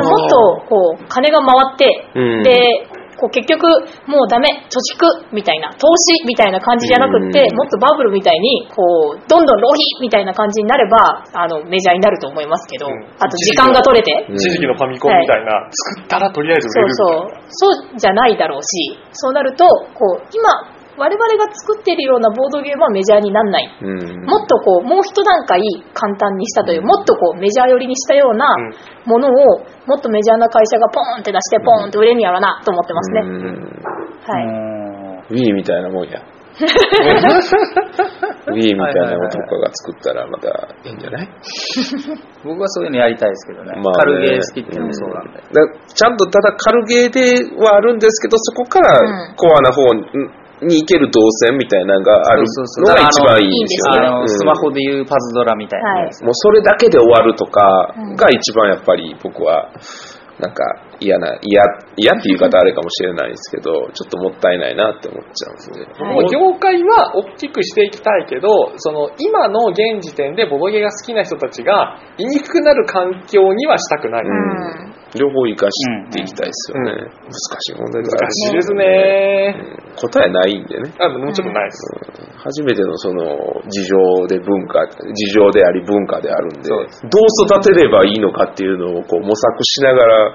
もっとこう金が回って、うん。でこう結局もうダメ貯蓄みたいな投資みたいな感じじゃなくって、うん。もっとバブルみたいにこうどんどん浪費みたいな感じになればあのメジャーになると思いますけど、うん。あと時間が取れて、うん。一時期のファミコンみたいな、作ったらとりあえず売そうれる。そう。そうじゃないだろうしそうなるとこう今我々が作っているようなボードゲームはメジャーになんないうん。もっとこう、もう一段階簡単にしたという、もっとこう、メジャー寄りにしたようなうんものを、もっとメジャーな会社がポーンって出して、ポーンって売れるんやろなと思ってますね。はい。うんウィーみたいなもんや。ウィーみたいなのとかが作ったらまたいいんじゃない？僕はそういうのやりたいですけどね。まあ軽ねゲー好きっていうのもそうなんで。だちゃんとただ軽ゲーではあるんですけど、そこからうんコアな方に行ける動線みたいなのがあるのが一番いいんですよね。スマホでいうパズドラみたいなやつ。もうそれだけで終わるとかが一番やっぱり僕はなんか嫌な、嫌、嫌っていう言い方あれかもしれないですけど、ちょっともったいないなって思っちゃうんですね。はい業界は大きくしていきたいけど、その今の現時点でボドゲが好きな人たちが言いにくくなる環境にはしたくない。うん両方生かしていきたいですよね。うん難しい問題だ難しいですね。うん答えないんでね。あもうちょっとないです。初めてのその事情で文化、事情であり文化であるんで、どう育てればいいのかっていうのをこう模索しながら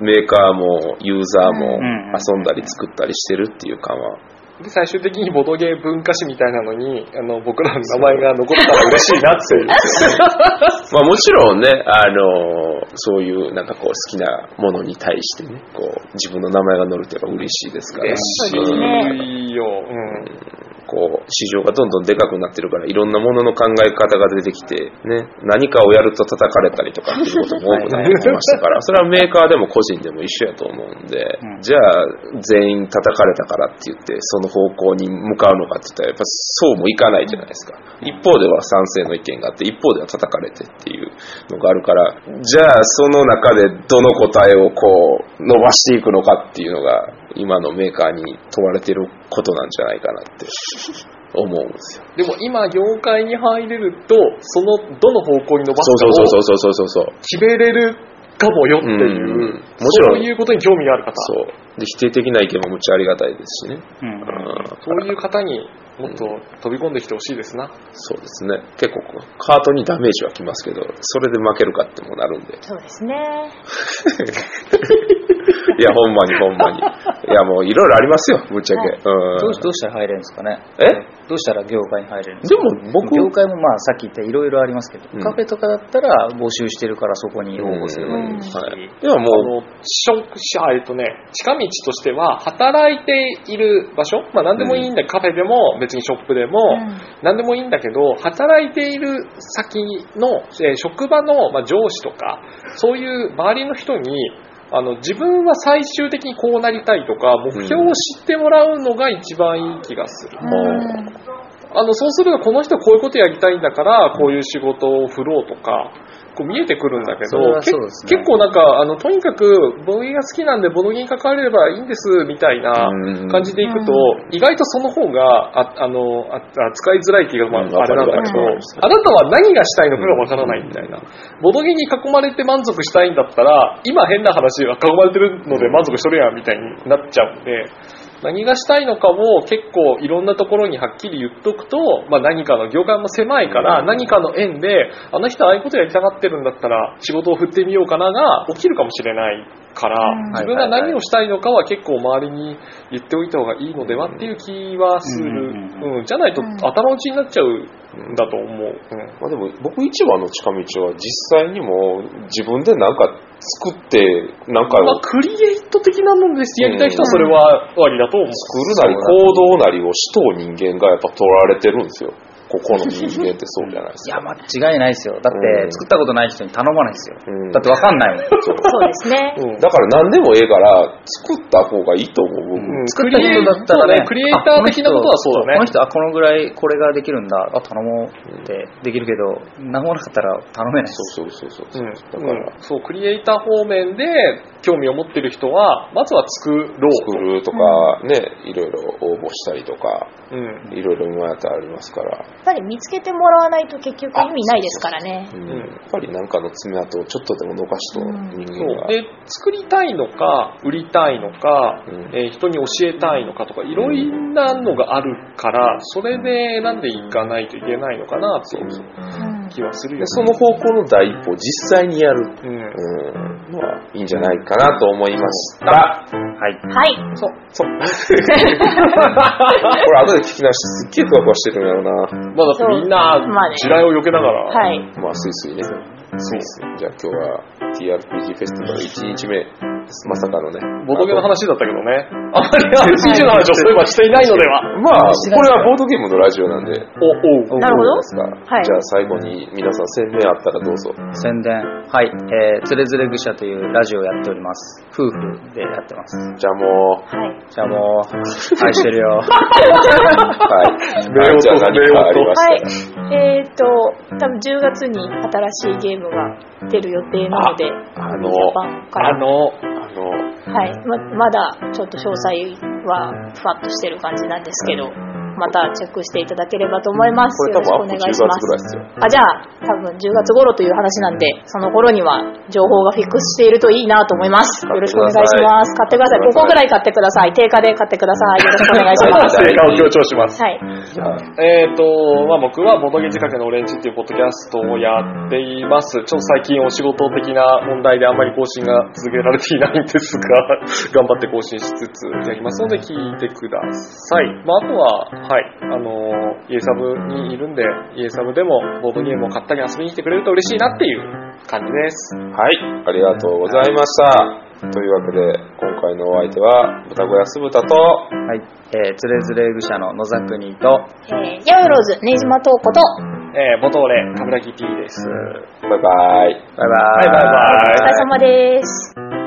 メーカーもユーザーもうん遊んだり作ったりしてるっていう感は。で最終的にボドゲ文化史みたいなのにあの僕らの名前が残ったら嬉しいなっていう。まあもちろんね、あのそういうなんかこう好きなものに対してね、こう自分の名前が載るとやっぱ嬉しいですから。嬉しいよ。うん。こう、市場がどんどんでかくなってるから、いろんなものの考え方が出てきて、ね、何かをやると叩かれたりとかっていうことも多くなってきましたから、それはメーカーでも個人でも一緒やと思うんで、うんじゃあ、全員叩かれたからって言って、その方向に向かうのかって言ったら、やっぱそうもいかないじゃないですか。一方では賛成の意見があって、一方では叩かれてっていうのがあるから、じゃあ、その中でどの答えをこう、伸ばしていくのかっていうのが、今のメーカーに問われてることなんじゃないかなって 思うんですよ。でも今業界に入れると、そのどの方向に伸ばそうすかをそうそうそうそうそうそう。決めれるかもよっていう、うんもちろんそういうことに興味がある方、そう。で、否定的な意見もむっちゃありがたいですしね。うんうんそういう方にもっと飛び込んできてほしいですな。そうですね。結構カートにダメージはきますけど、それで負けるかってもなるんで。そうですね。いや、ほんまにほんまに。いや、もういろいろありますよ、ぶっちゃけ。うん。どうどうしたら入れるんですかね？え？どうしたら業界に入れるんですか？でも僕業界もまあさっき言ったいろいろありますけど、うんカフェとかだったら募集してるからそこに応募すればいいし、はい。いや、あもの、職者、えっとね、近道としては、働いている場所、まあ何でもいいんだ、カフェでも、別にショップでも、うん。何でもいいんだけど、働いている先の、えー職場の、まあ、上司とか、そういう周りの人に、あの自分は最終的にこうなりたいとか、目標を知ってもらうのが一番いい気がする。う、もう、あの、そうするとこの人こういうことやりたいんだから、こういう仕事を振ろうとか、こう見えてくるんだけど、ね。結構なんか、あの、とにかく、ボドゲが好きなんで、ボドゲに関われればいいんです、みたいなうん。感じでいくと、意外とその方が、ああの、あ扱いづらい気が、まあ、うんあれなんだけどあなたは何がしたいのかがわからないみたいな。ボドゲに囲まれて満足したいんだったら、今変な。話は囲まれてるので満足しとるやんみたいになっちゃうんで、何がしたいのかを結構いろんなところにはっきり言っとくと、まあ、何かの業界も狭いから何かの縁であの人ああいうことやりたがってるんだったら仕事を振ってみようかなが起きるかもしれないからうん。自分が何をしたいのかは結構周りに言っておいた方がいいのではっていう気はする、うん。うん、じゃないとうん。頭打ちになっちゃうんだと思う、うん。まあ、でも僕一番の近道は実際にも自分でなんか作ってなんかまあ、クリエイト的なものですやりたい人はそれはありだと思う、作るなり行動なりをしとう人間がやっぱ取られてるんですよここの人間ってそうじゃないですいや、か間違いないですよ。だって、うん。作ったことない人に頼まないですよ。うん。だってわかんないもん。そう。そうですね。うん。だから何でもええから作った方がいいと思う。僕、うん。作った人だったらね、クリエイター的なことはそうだね。この人、あ、このぐらいこれができるんだ。あ、頼もうってできるけど、何もなかったら頼めないです。そうそうそうそう、うん。だから、そうクリエイター方面で興味を持ってる人はまずは作ろう作るとかね、いろいろ応募したりとかうん。いろいろ今やったらありますから、ぱり見つけてもらわないと結局意味ないですからね。うんうん。やっぱりなんかの爪痕をちょっとでも残しと人そ間が、うで作りたいのか売りたいのか、うん。えー人に教えたいのかとかいろんなのがあるからそれで選んでいかないといけないのかなっていう。うん気はするよねでその方向の第一歩実際にやる、うんうん、のはいいんじゃないかなと思いました。はい。はい。そうそう。これ後で聞き直してすっげえふわふわしてるんやろな。まあだってみんな地雷を避けながら、はい。まあ、スイスイね。スイスイ。じゃあ今日は TRPG フェスティバル1日目、まさかのね。ボドゲの話だったけどねあんまり RPG の話をそういえばしていないのではまあ、これはボードゲームのラジオなんで。おおうなるほどどうですか、はいじゃあ最後に皆さん宣伝あったらどうぞ。宣伝。はい。えー、つれづれ愚者というラジオをやっております。夫婦でやってます。じゃあもう、はい。じゃあもう、愛してるよ。はい。名音じゃあ何かありまはいした？ら。。えっ、と、多分10月に新しいゲームが出る予定なので、あの。あのあの、はい。ままだちょっと詳細はふわっとしてる感じなんですけど、またチェックしていただければと思います。よろしくお願10いします。あ、じゃあ、多分10月頃という話なんで、その頃には情報がフィックスしているといいなと思います。よろしくお願いします。買ってください。5個ぐらい買ってください。定価で買ってください。よろしくお願いします。成果を強調しますはい。じゃあ、えっ、と、まあ、僕はボドゲ仕掛けのオレンジっていうポッドキャストをやっています。ちょっと最近お仕事的な問題であんまり更新が続けられていないんですが、頑張って更新しつつやりますので聞いてください。まあ、あとは、はい、あのイエサブにいるんで、イエサブでもボードゲームを買ったり遊びに来てくれると嬉しいなっていう感じです。はい、ありがとうございました。というわけで、今回のお相手は、豚小屋酢豚と、はい。えー、つれづれ愚者の野沢国と、えー、ヤウローズ、ネイジマトーコと、えー、ボトーレ、カブラギ P です。バイバイ。バイバーイ。はいバイバイお疲れ様です。